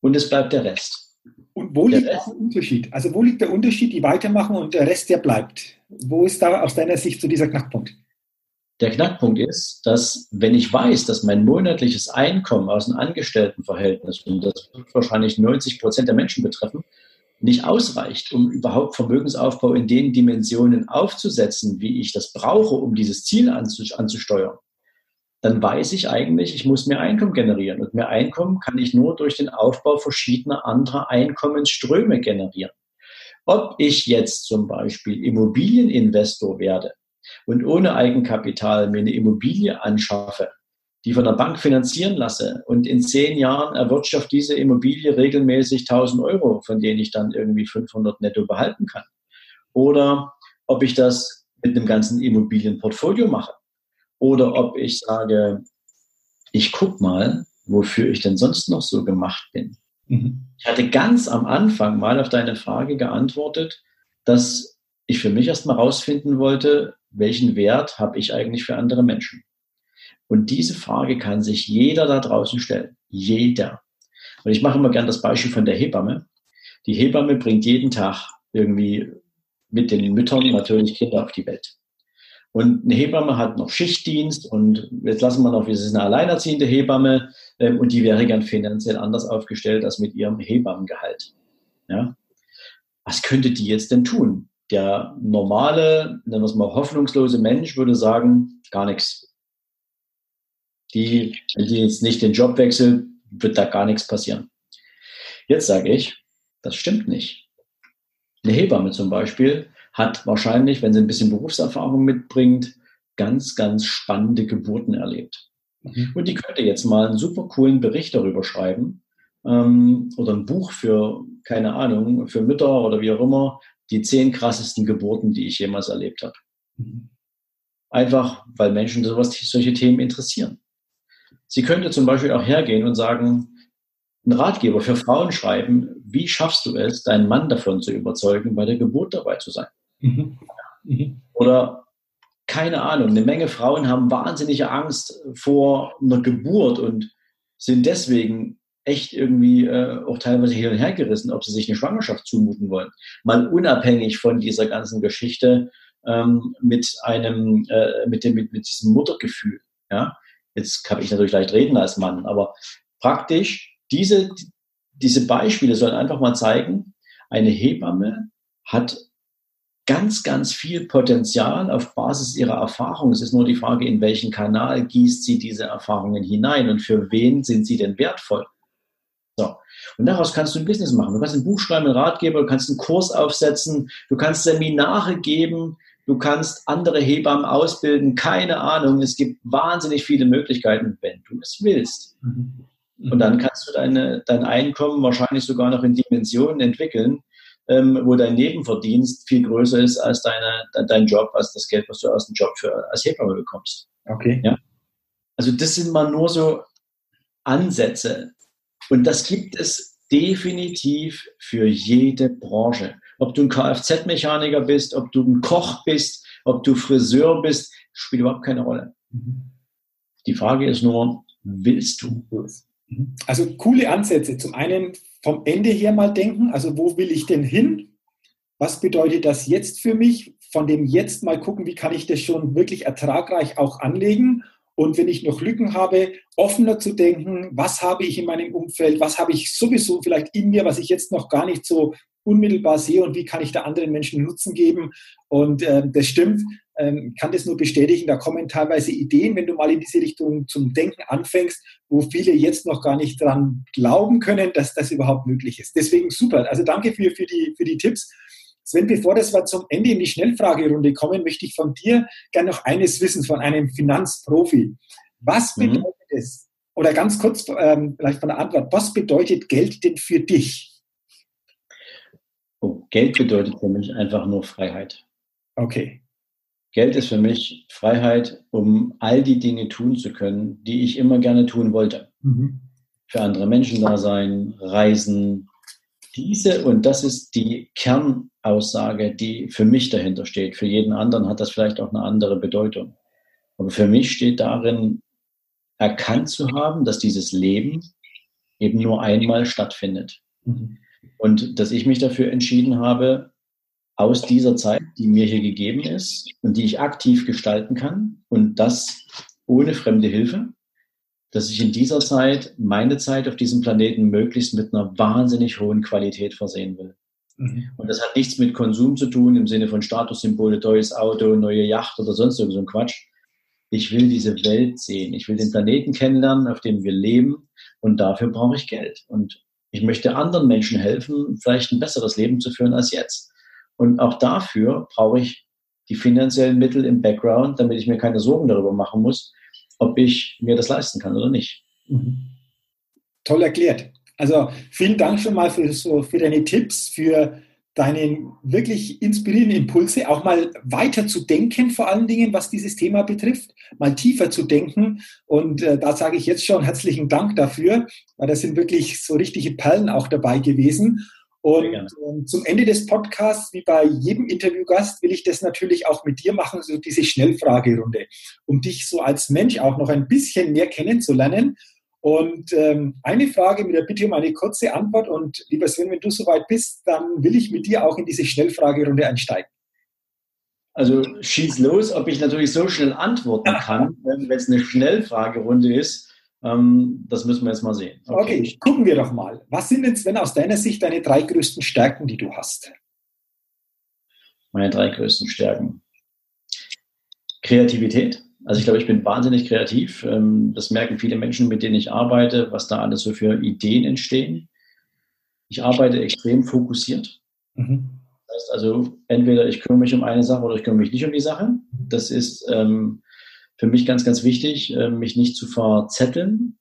Speaker 2: Und es bleibt der Rest.
Speaker 1: Und wo der liegt Rest, der Unterschied? Also wo liegt der Unterschied, die weitermachen und der Rest, der bleibt? Wo ist da aus deiner Sicht so dieser Knackpunkt?
Speaker 2: Der Knackpunkt ist, dass wenn ich weiß, dass mein monatliches Einkommen aus einem Angestelltenverhältnis, und das wird wahrscheinlich 90 Prozent der Menschen betreffen, nicht ausreicht, um überhaupt Vermögensaufbau in den Dimensionen aufzusetzen, wie ich das brauche, um dieses Ziel anzusteuern, dann weiß ich eigentlich, ich muss mehr Einkommen generieren. Und mehr Einkommen kann ich nur durch den Aufbau verschiedener anderer Einkommensströme generieren. Ob ich jetzt zum Beispiel Immobilieninvestor werde und ohne Eigenkapital mir eine Immobilie anschaffe, die von der Bank finanzieren lasse und in zehn Jahren erwirtschaftet diese Immobilie regelmäßig 1000 Euro, von denen ich dann irgendwie 500 netto behalten kann. Oder ob ich das mit einem ganzen Immobilienportfolio mache oder ob ich sage, ich guck mal, wofür ich denn sonst noch so gemacht bin. Mhm. Ich hatte ganz am Anfang mal auf deine Frage geantwortet, dass ich für mich erstmal rausfinden wollte, welchen Wert habe ich eigentlich für andere Menschen? Und diese Frage kann sich jeder da draußen stellen. Jeder. Und ich mache immer gern das Beispiel von der Hebamme. Die Hebamme bringt jeden Tag irgendwie mit den Müttern natürlich Kinder auf die Welt. Und eine Hebamme hat noch Schichtdienst und jetzt lassen wir noch, es ist eine alleinerziehende Hebamme ähm, und die wäre dann finanziell anders aufgestellt als mit ihrem Hebammengehalt. Ja? Was könnte die jetzt denn tun? Der normale, nennen wir es mal hoffnungslose Mensch würde sagen, gar nichts. Die, wenn die jetzt nicht den Job wechselt, wird da gar nichts passieren. Jetzt sage ich, das stimmt nicht. Eine Hebamme zum Beispiel hat wahrscheinlich, wenn sie ein bisschen Berufserfahrung mitbringt, ganz, ganz spannende Geburten erlebt. Mhm. Und die könnte jetzt mal einen super coolen Bericht darüber schreiben ähm, oder ein Buch für, keine Ahnung, für Mütter oder wie auch immer, die zehn krassesten Geburten, die ich jemals erlebt habe. Mhm. Einfach, weil Menschen sowas, solche Themen interessieren. Sie könnte zum Beispiel auch hergehen und sagen, einen Ratgeber für Frauen schreiben, wie schaffst du es, deinen Mann davon zu überzeugen, bei der Geburt dabei zu sein? Mhm. Mhm. Oder keine Ahnung, eine Menge Frauen haben wahnsinnige Angst vor einer Geburt und sind deswegen echt irgendwie äh, auch teilweise hin und her gerissen, ob sie sich eine Schwangerschaft zumuten wollen. Mal unabhängig von dieser ganzen Geschichte ähm, mit einem, äh, mit dem, mit, mit diesem Muttergefühl. Ja, jetzt kann ich natürlich leicht reden als Mann, aber praktisch diese, diese Beispiele sollen einfach mal zeigen, eine Hebamme hat ganz, ganz viel Potenzial auf Basis ihrer Erfahrung. Es ist nur die Frage, in welchen Kanal gießt sie diese Erfahrungen hinein und für wen sind sie denn wertvoll? Und daraus kannst du ein Business machen. Du kannst ein Buch schreiben, einen Ratgeber, du kannst einen Kurs aufsetzen, du kannst Seminare geben, du kannst andere Hebammen ausbilden, keine Ahnung. Es gibt wahnsinnig viele Möglichkeiten, wenn du es willst. Mhm. Und dann kannst du deine, dein Einkommen wahrscheinlich sogar noch in Dimensionen entwickeln, ähm, wo dein Nebenverdienst viel größer ist als deine, dein Job, als das Geld, was du aus dem Job für, als Hebamme bekommst.
Speaker 1: Okay.
Speaker 2: Ja? Also das sind mal nur so Ansätze. Und das gibt es definitiv für jede Branche. Ob du ein Kfz-Mechaniker bist, ob du ein Koch bist, ob du Friseur bist, spielt überhaupt keine Rolle. Mhm. Die Frage ist nur, willst du?
Speaker 1: Mhm. Also coole Ansätze. Zum einen vom Ende her mal denken, also wo will ich denn hin? Was bedeutet das jetzt für mich? Von dem jetzt mal gucken, wie kann ich das schon wirklich ertragreich auch anlegen? Und wenn ich noch Lücken habe, offener zu denken, was habe ich in meinem Umfeld, was habe ich sowieso vielleicht in mir, was ich jetzt noch gar nicht so unmittelbar sehe und wie kann ich da anderen Menschen Nutzen geben. Und äh, das stimmt, ähm, kann das nur bestätigen. Da kommen teilweise Ideen, wenn du mal in diese Richtung zum Denken anfängst, wo viele jetzt noch gar nicht dran glauben können, dass das überhaupt möglich ist. Deswegen super. Also danke für, für, die, für die Tipps. Sven, bevor das wir zum Ende in die Schnellfragerunde kommen, möchte ich von dir gerne noch eines wissen, von einem Finanzprofi. Was mhm. bedeutet es, oder ganz kurz ähm, vielleicht von der Antwort, was bedeutet Geld denn für dich?
Speaker 2: Oh, Geld bedeutet für mich einfach nur Freiheit.
Speaker 1: Okay.
Speaker 2: Geld ist für mich Freiheit, um all die Dinge tun zu können, die ich immer gerne tun wollte. Mhm. Für andere Menschen da sein, reisen. Diese, und das ist die Kernaussage, die für mich dahinter steht. Für jeden anderen hat das vielleicht auch eine andere Bedeutung. Aber für mich steht darin, erkannt zu haben, dass dieses Leben eben nur einmal stattfindet. Mhm. Und dass ich mich dafür entschieden habe, aus dieser Zeit, die mir hier gegeben ist und die ich aktiv gestalten kann und das ohne fremde Hilfe, dass ich in dieser Zeit meine Zeit auf diesem Planeten möglichst mit einer wahnsinnig hohen Qualität versehen will. Mhm. Und das hat nichts mit Konsum zu tun im Sinne von Statussymbole, neues Auto, neue Yacht oder sonst so ein Quatsch. Ich will diese Welt sehen. Ich will den Planeten kennenlernen, auf dem wir leben. Und dafür brauche ich Geld. Und ich möchte anderen Menschen helfen, vielleicht ein besseres Leben zu führen als jetzt. Und auch dafür brauche ich die finanziellen Mittel im Background, damit ich mir keine Sorgen darüber machen muss, ob ich mir das leisten kann oder nicht. Mhm.
Speaker 1: Toll erklärt. Also vielen Dank schon mal für, so, für deine Tipps, für deine wirklich inspirierenden Impulse, auch mal weiter zu denken, vor allen Dingen, was dieses Thema betrifft, mal tiefer zu denken. Und äh, da sage ich jetzt schon herzlichen Dank dafür, weil da sind wirklich so richtige Perlen auch dabei gewesen. Und ähm, zum Ende des Podcasts, wie bei jedem Interviewgast, will ich das natürlich auch mit dir machen, so diese Schnellfragerunde, um dich so als Mensch auch noch ein bisschen mehr kennenzulernen. Und ähm, eine Frage mit der Bitte um eine kurze Antwort. Und lieber Sven, wenn du soweit bist, dann will ich mit dir auch in diese Schnellfragerunde einsteigen.
Speaker 2: Also schieß los, ob ich natürlich so schnell antworten kann, wenn es eine Schnellfragerunde ist. Ähm, das müssen wir jetzt mal sehen.
Speaker 1: Okay. okay, gucken wir doch mal. Was sind denn, Sven, aus deiner Sicht deine drei größten Stärken, die du hast?
Speaker 2: Meine drei größten Stärken. Kreativität. Also ich glaube, ich bin wahnsinnig kreativ. Ähm, das merken viele Menschen, mit denen ich arbeite, was da alles so für Ideen entstehen. Ich arbeite extrem fokussiert. Mhm. Das heißt also, entweder ich kümmere mich um eine Sache oder ich kümmere mich nicht um die Sache. Das ist ähm, für mich ganz, ganz wichtig, äh, mich nicht zu verzetteln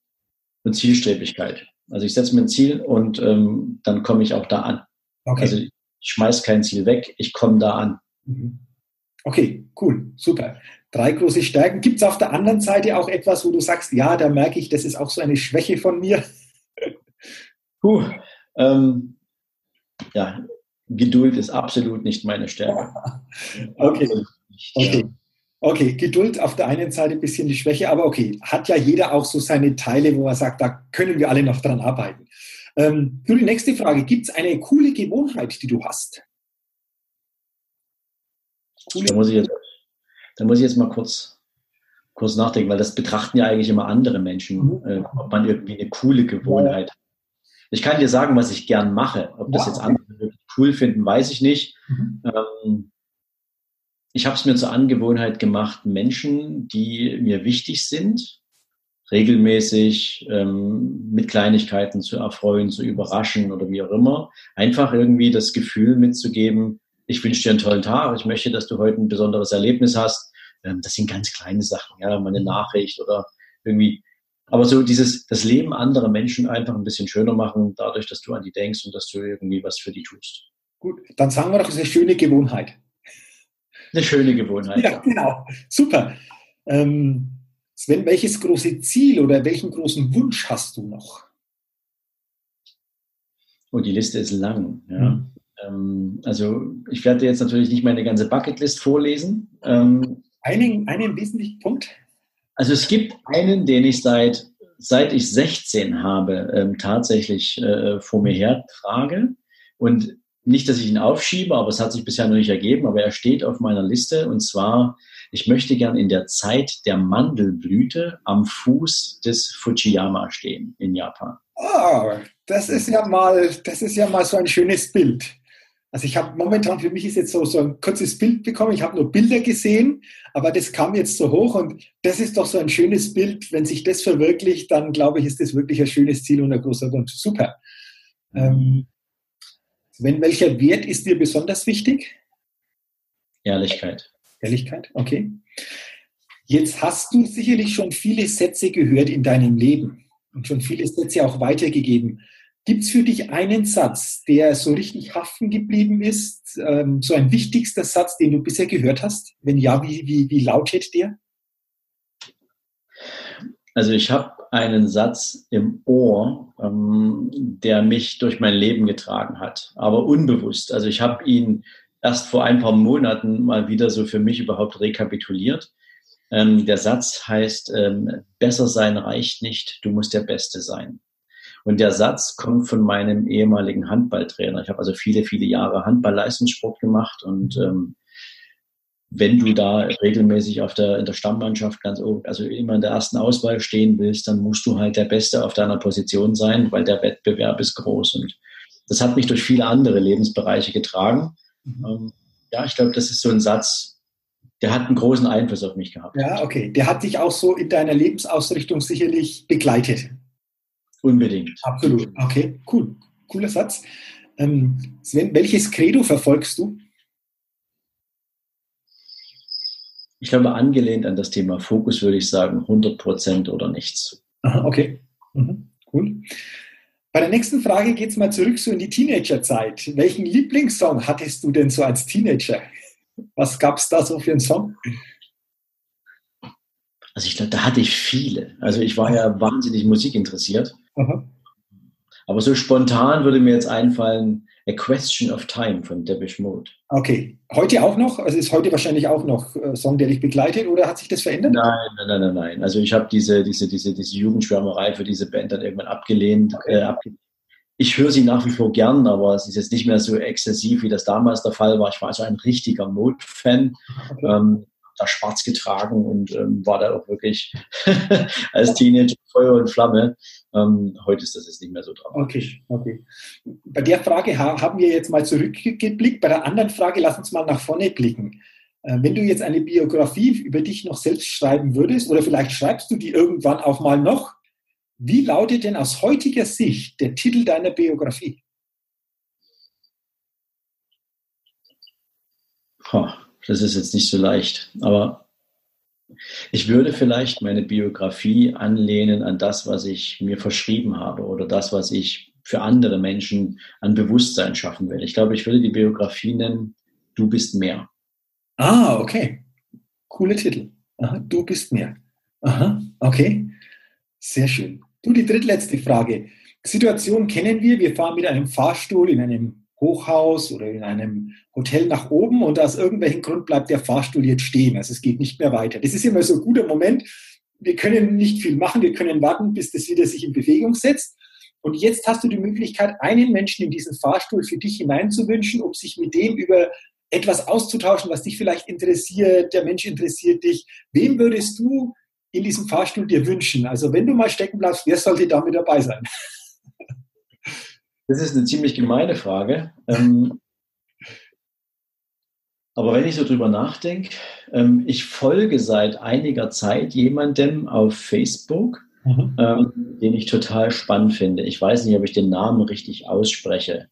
Speaker 2: und Zielstrebigkeit. Also ich setze mir ein Ziel und ähm, dann komme ich auch da an. Okay. Also ich schmeiß kein Ziel weg, ich komme da an. Mhm.
Speaker 1: Okay, cool, super. Drei große Stärken. Gibt es auf der anderen Seite auch etwas, wo du sagst, ja, da merke ich, das ist auch so eine Schwäche von mir?
Speaker 2: Puh, ähm, ja, Geduld ist absolut nicht meine Stärke.
Speaker 1: okay. okay. Okay, Geduld auf der einen Seite ein bisschen die Schwäche, aber okay, hat ja jeder auch so seine Teile, wo er sagt, da können wir alle noch dran arbeiten. Ähm, für die nächste Frage, gibt es eine coole Gewohnheit, die du hast?
Speaker 2: Da, muss ich jetzt, da muss ich jetzt mal kurz, kurz nachdenken, weil das betrachten ja eigentlich immer andere Menschen, mhm. äh, ob man irgendwie eine coole Gewohnheit hat. Ich kann dir sagen, was ich gern mache. Ob das jetzt andere cool finden, weiß ich nicht. Mhm. Ähm, ich habe es mir zur Angewohnheit gemacht, Menschen, die mir wichtig sind, regelmäßig ähm, mit Kleinigkeiten zu erfreuen, zu überraschen oder wie auch immer, einfach irgendwie das Gefühl mitzugeben, ich wünsche dir einen tollen Tag, ich möchte, dass du heute ein besonderes Erlebnis hast. Ähm, das sind ganz kleine Sachen, ja, mal eine Nachricht oder irgendwie. Aber so dieses, das Leben anderer Menschen einfach ein bisschen schöner machen, dadurch, dass du an die denkst und dass du irgendwie was für die tust.
Speaker 1: Gut, dann sagen wir doch, es ist eine schöne Gewohnheit.
Speaker 2: Eine schöne Gewohnheit.
Speaker 1: Ja, genau. Super. Ähm, Sven, welches große Ziel oder welchen großen Wunsch hast du noch?
Speaker 2: Oh, die Liste ist lang. Ja. Mhm. Ähm, also ich werde jetzt natürlich nicht meine ganze Bucketlist vorlesen.
Speaker 1: Ähm, einen, einen wesentlichen Punkt?
Speaker 2: Also es gibt einen, den ich seit, seit ich 16 habe, ähm, tatsächlich äh, vor mir her trage. Und nicht, dass ich ihn aufschiebe, aber es hat sich bisher noch nicht ergeben, aber er steht auf meiner Liste und zwar, ich möchte gern in der Zeit der Mandelblüte am Fuß des Fujiyama stehen in Japan.
Speaker 1: Oh, das ist ja mal, das ist ja mal so ein schönes Bild. Also ich habe momentan für mich ist jetzt so, so ein kurzes Bild bekommen. Ich habe nur Bilder gesehen, aber das kam jetzt so hoch und das ist doch so ein schönes Bild. Wenn sich das verwirklicht, dann glaube ich, ist das wirklich ein schönes Ziel und ein großer Wunsch. Super. Ähm, wenn welcher Wert ist dir besonders wichtig?
Speaker 2: Ehrlichkeit.
Speaker 1: Ehrlichkeit, okay. Jetzt hast du sicherlich schon viele Sätze gehört in deinem Leben und schon viele Sätze auch weitergegeben. Gibt es für dich einen Satz, der so richtig haften geblieben ist, ähm, so ein wichtigster Satz, den du bisher gehört hast? Wenn ja, wie, wie, wie lautet der?
Speaker 2: Also ich habe einen Satz im Ohr, ähm, der mich durch mein Leben getragen hat, aber unbewusst. Also ich habe ihn erst vor ein paar Monaten mal wieder so für mich überhaupt rekapituliert. Ähm, der Satz heißt, ähm, besser sein reicht nicht, du musst der Beste sein. Und der Satz kommt von meinem ehemaligen Handballtrainer. Ich habe also viele, viele Jahre Handball-Leistungssport gemacht und ähm, wenn du da regelmäßig auf der, in der Stammmannschaft ganz also immer in der ersten Auswahl stehen willst, dann musst du halt der Beste auf deiner Position sein, weil der Wettbewerb ist groß. Und das hat mich durch viele andere Lebensbereiche getragen. Mhm. Ähm, ja, ich glaube, das ist so ein Satz, der hat einen großen Einfluss auf mich gehabt.
Speaker 1: Ja, okay. Der hat dich auch so in deiner Lebensausrichtung sicherlich begleitet.
Speaker 2: Unbedingt.
Speaker 1: Absolut. Okay, cool. Cooler Satz. Ähm, Sven, welches Credo verfolgst du?
Speaker 2: Ich glaube, angelehnt an das Thema Fokus würde ich sagen 100 Prozent oder nichts.
Speaker 1: Aha, okay, mhm. cool. Bei der nächsten Frage geht es mal zurück so in die Teenagerzeit. Welchen Lieblingssong hattest du denn so als Teenager? Was gab es da so für einen Song?
Speaker 2: Also ich glaube, da hatte ich viele. Also ich war ja wahnsinnig musikinteressiert. Aber so spontan würde mir jetzt einfallen, A Question of Time von Depeche Mode.
Speaker 1: Okay. Heute auch noch? Also ist heute wahrscheinlich auch noch äh, Song, der dich begleitet oder hat sich das verändert?
Speaker 2: Nein, nein, nein, nein, nein. Also ich habe diese, diese, diese, diese Jugendschwärmerei für diese Band dann irgendwann abgelehnt. Okay. Äh, abgelehnt. Ich höre sie nach wie vor gern, aber es ist jetzt nicht mehr so exzessiv, wie das damals der Fall war. Ich war also ein richtiger Mode-Fan. Okay. Ähm, da schwarz getragen und ähm, war da auch wirklich als Teenager Feuer und Flamme. Ähm, heute ist das jetzt nicht mehr so
Speaker 1: dramatisch. Okay, okay. Bei der Frage haben wir jetzt mal zurückgeblickt. Bei der anderen Frage, lass uns mal nach vorne blicken. Äh, wenn du jetzt eine Biografie über dich noch selbst schreiben würdest, oder vielleicht schreibst du die irgendwann auch mal noch, wie lautet denn aus heutiger Sicht der Titel deiner Biografie?
Speaker 2: Das ist jetzt nicht so leicht, aber ich würde vielleicht meine Biografie anlehnen an das, was ich mir verschrieben habe oder das, was ich für andere Menschen an Bewusstsein schaffen will. Ich glaube, ich würde die Biografie nennen, du bist mehr.
Speaker 1: Ah, okay. Coole Titel. Aha, du bist mehr. Aha, okay. Sehr schön. Du, die drittletzte Frage. Situation kennen wir. Wir fahren mit einem Fahrstuhl in einem Hochhaus oder in einem Hotel nach oben und aus irgendwelchen Grund bleibt der Fahrstuhl jetzt stehen. Also es geht nicht mehr weiter. Das ist immer so ein guter Moment. Wir können nicht viel machen. Wir können warten, bis das wieder sich in Bewegung setzt. Und jetzt hast du die Möglichkeit, einen Menschen in diesen Fahrstuhl für dich hineinzuwünschen, um sich mit dem über etwas auszutauschen, was dich vielleicht interessiert, der Mensch interessiert dich. Wem würdest du in diesem Fahrstuhl dir wünschen? Also wenn du mal stecken bleibst, wer sollte da mit dabei sein?
Speaker 2: Das ist eine ziemlich gemeine Frage. Ähm, aber wenn ich so drüber nachdenke, ähm, ich folge seit einiger Zeit jemandem auf Facebook, mhm. ähm, den ich total spannend finde. Ich weiß nicht, ob ich den Namen richtig ausspreche.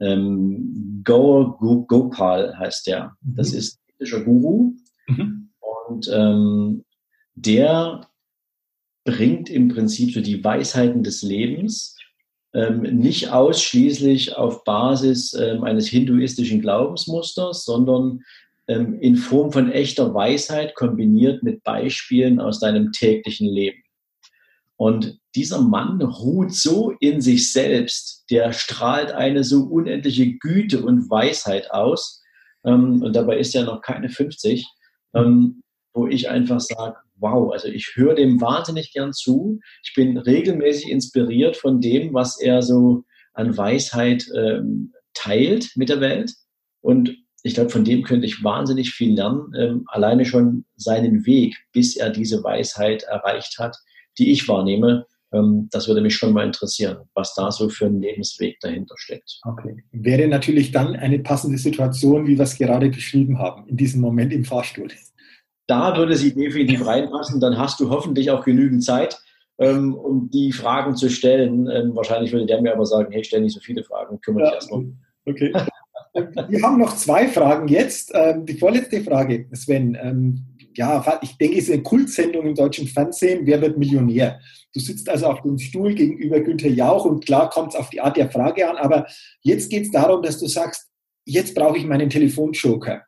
Speaker 2: Ähm, Go, Go, Gopal heißt der. Das mhm. ist ein indischer Guru. Mhm. Und ähm, der bringt im Prinzip so die Weisheiten des Lebens ähm, nicht ausschließlich auf Basis ähm, eines hinduistischen Glaubensmusters, sondern ähm, in Form von echter Weisheit kombiniert mit Beispielen aus deinem täglichen Leben. Und dieser Mann ruht so in sich selbst, der strahlt eine so unendliche Güte und Weisheit aus. Ähm, und dabei ist er noch keine 50, ähm, wo ich einfach sage, wow, also ich höre dem wahnsinnig gern zu. Ich bin regelmäßig inspiriert von dem, was er so an Weisheit ähm, teilt mit der Welt. Und ich glaube, von dem könnte ich wahnsinnig viel lernen, ähm, alleine schon seinen Weg, bis er diese Weisheit erreicht hat, die ich wahrnehme, ähm, das würde mich schon mal interessieren, was da so für ein Lebensweg dahinter steckt.
Speaker 1: Okay. Wäre natürlich dann eine passende Situation, wie wir es gerade beschrieben haben, in diesem Moment im Fahrstuhl.
Speaker 2: Da würde sie definitiv reinpassen, dann hast du hoffentlich auch genügend Zeit, ähm, um die Fragen zu stellen. Ähm, wahrscheinlich würde der mir aber sagen, hey, stell nicht so viele Fragen, kümmere dich ja, erstmal.
Speaker 1: Okay. Wir haben noch zwei Fragen jetzt. Die vorletzte Frage, Sven ja, ich denke, es ist eine Kultsendung im deutschen Fernsehen, Wer wird Millionär? Du sitzt also auf dem Stuhl gegenüber Günther Jauch und klar kommt es auf die Art der Frage an, aber jetzt geht es darum, dass du sagst, jetzt brauche ich meinen Telefonjoker.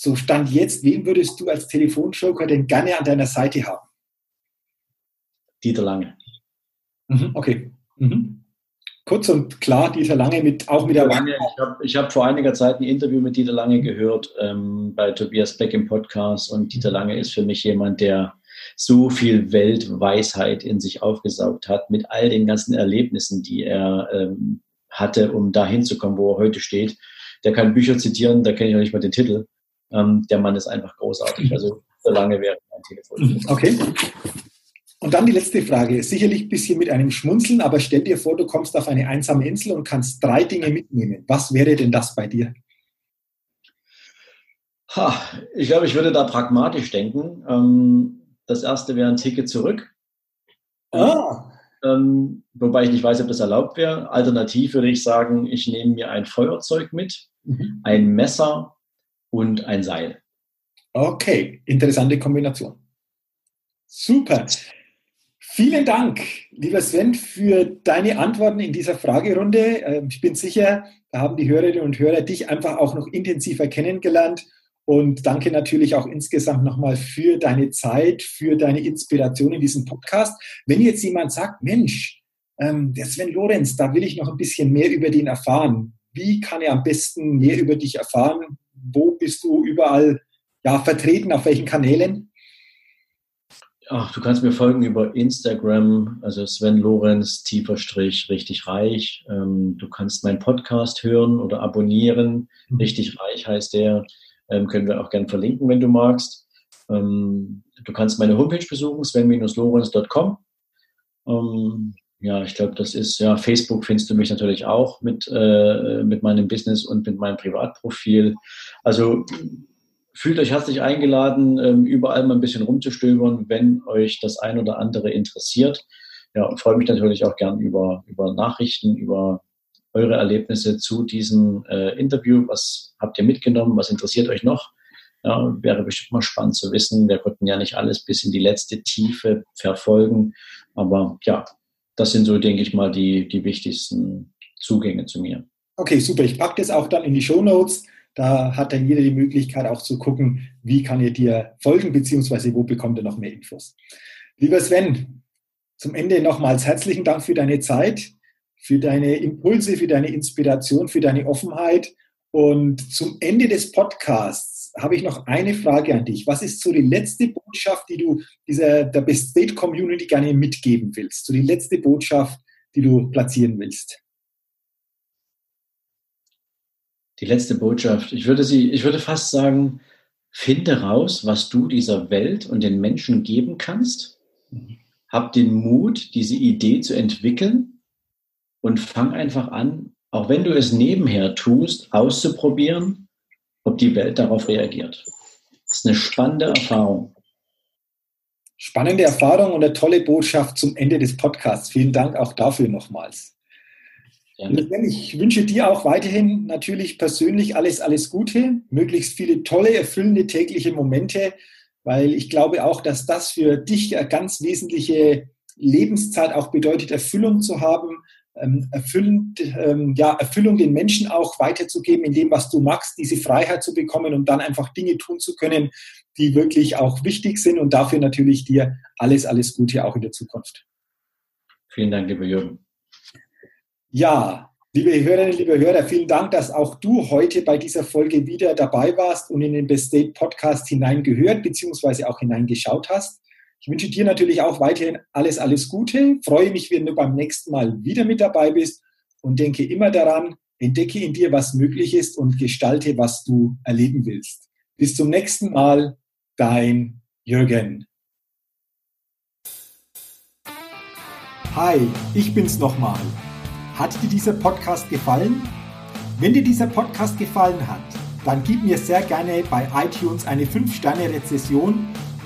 Speaker 1: So stand jetzt, wen würdest du als Telefonjoker denn gerne an deiner Seite haben?
Speaker 2: Dieter Lange.
Speaker 1: Mhm, okay. Mhm kurz und klar Dieter Lange mit auch mit der
Speaker 2: Lange. Ich habe hab vor einiger Zeit ein Interview mit Dieter Lange gehört ähm, bei Tobias Beck im Podcast und Dieter Lange ist für mich jemand, der so viel Weltweisheit in sich aufgesaugt hat mit all den ganzen Erlebnissen, die er ähm, hatte, um da hinzukommen, wo er heute steht. Der kann Bücher zitieren, da kenne ich noch nicht mal den Titel. Ähm, der Mann ist einfach großartig. Also Dieter Lange wäre mein Telefon.
Speaker 1: Okay. Und dann die letzte Frage, sicherlich ein bisschen mit einem Schmunzeln, aber stell dir vor, du kommst auf eine einsame Insel und kannst drei Dinge mitnehmen. Was wäre denn das bei dir?
Speaker 2: Ha, ich glaube, ich würde da pragmatisch denken. Ähm, das erste wäre ein Ticket zurück. Ah. Ähm, wobei ich nicht weiß, ob das erlaubt wäre. Alternativ würde ich sagen, ich nehme mir ein Feuerzeug mit, mhm. ein Messer und ein Seil.
Speaker 1: Okay, interessante Kombination. Super. Vielen Dank, lieber Sven, für deine Antworten in dieser Fragerunde. Ähm, ich bin sicher, da haben die Hörerinnen und Hörer dich einfach auch noch intensiver kennengelernt. Und danke natürlich auch insgesamt nochmal für deine Zeit, für deine Inspiration in diesem Podcast. Wenn jetzt jemand sagt, Mensch, ähm, der Sven Lorenz, da will ich noch ein bisschen mehr über den erfahren. Wie kann er am besten mehr über dich erfahren? Wo bist du überall ja, vertreten? Auf welchen Kanälen?
Speaker 2: Ach, du kannst mir folgen über Instagram, also Sven Lorenz, tiefer Strich, richtig reich. Ähm, du kannst meinen Podcast hören oder abonnieren. Mhm. Richtig reich heißt der. Ähm, können wir auch gerne verlinken, wenn du magst. Ähm, du kannst meine Homepage besuchen, sven-lorenz.com. Ja, ich glaube, das ist, ja, Facebook findest du mich natürlich auch mit, äh, mit meinem Business und mit meinem Privatprofil. Also fühlt euch herzlich eingeladen, ähm, überall mal ein bisschen rumzustöbern, wenn euch das ein oder andere interessiert. Ja, und freue mich natürlich auch gern über, über Nachrichten, über eure Erlebnisse zu diesem äh, Interview. Was habt ihr mitgenommen? Was interessiert euch noch? Ja, wäre bestimmt mal spannend zu wissen. Wir konnten ja nicht alles bis in die letzte Tiefe verfolgen. Aber ja, das sind so, denke ich mal, die, die wichtigsten Zugänge zu mir.
Speaker 1: Okay, super. Ich packe das auch dann in die Show Notes Da hat dann jeder die Möglichkeit auch zu gucken, wie kann er dir folgen, beziehungsweise wo bekommt er noch mehr Infos. Lieber Sven, zum Ende nochmals herzlichen Dank für deine Zeit, für deine Impulse, für deine Inspiration, für deine Offenheit. Und zum Ende des Podcasts habe ich noch eine Frage an dich. Was ist so die letzte Botschaft, die du dieser, der Best State Community gerne mitgeben willst? So die letzte Botschaft, die du platzieren willst?
Speaker 2: Die letzte Botschaft. Ich würde sie, ich würde fast sagen, finde raus, was du dieser Welt und den Menschen geben kannst. Hab den Mut, diese Idee zu entwickeln und fang einfach an, auch wenn du es nebenher tust, auszuprobieren, ob die Welt darauf reagiert. Das ist eine spannende Erfahrung.
Speaker 1: Spannende Erfahrung und eine tolle Botschaft zum Ende des Podcasts. Vielen Dank auch dafür nochmals. Ja. Ich wünsche dir auch weiterhin natürlich persönlich alles, alles Gute, möglichst viele tolle, erfüllende tägliche Momente, weil ich glaube auch, dass das für dich eine ganz wesentliche Lebenszeit auch bedeutet, Erfüllung zu haben, ähm, erfüllend, ähm, ja, Erfüllung den Menschen auch weiterzugeben in dem, was du magst, diese Freiheit zu bekommen und dann einfach Dinge tun zu können, die wirklich auch wichtig sind und dafür natürlich dir alles, alles Gute auch in der Zukunft.
Speaker 2: Vielen Dank, lieber Jürgen.
Speaker 1: Ja, liebe Hörerinnen, liebe Hörer, vielen Dank, dass auch du heute bei dieser Folge wieder dabei warst und in den Best State Podcast hineingehört bzw. auch hineingeschaut hast. Ich wünsche dir natürlich auch weiterhin alles, alles Gute. Freue mich, wenn du beim nächsten Mal wieder mit dabei bist und denke immer daran, entdecke in dir, was möglich ist und gestalte, was du erleben willst. Bis zum nächsten Mal, dein Jürgen. Hi, ich bin's nochmal. Hat dir dieser Podcast gefallen? Wenn dir dieser Podcast gefallen hat, dann gib mir sehr gerne bei iTunes eine 5-Sterne-Rezession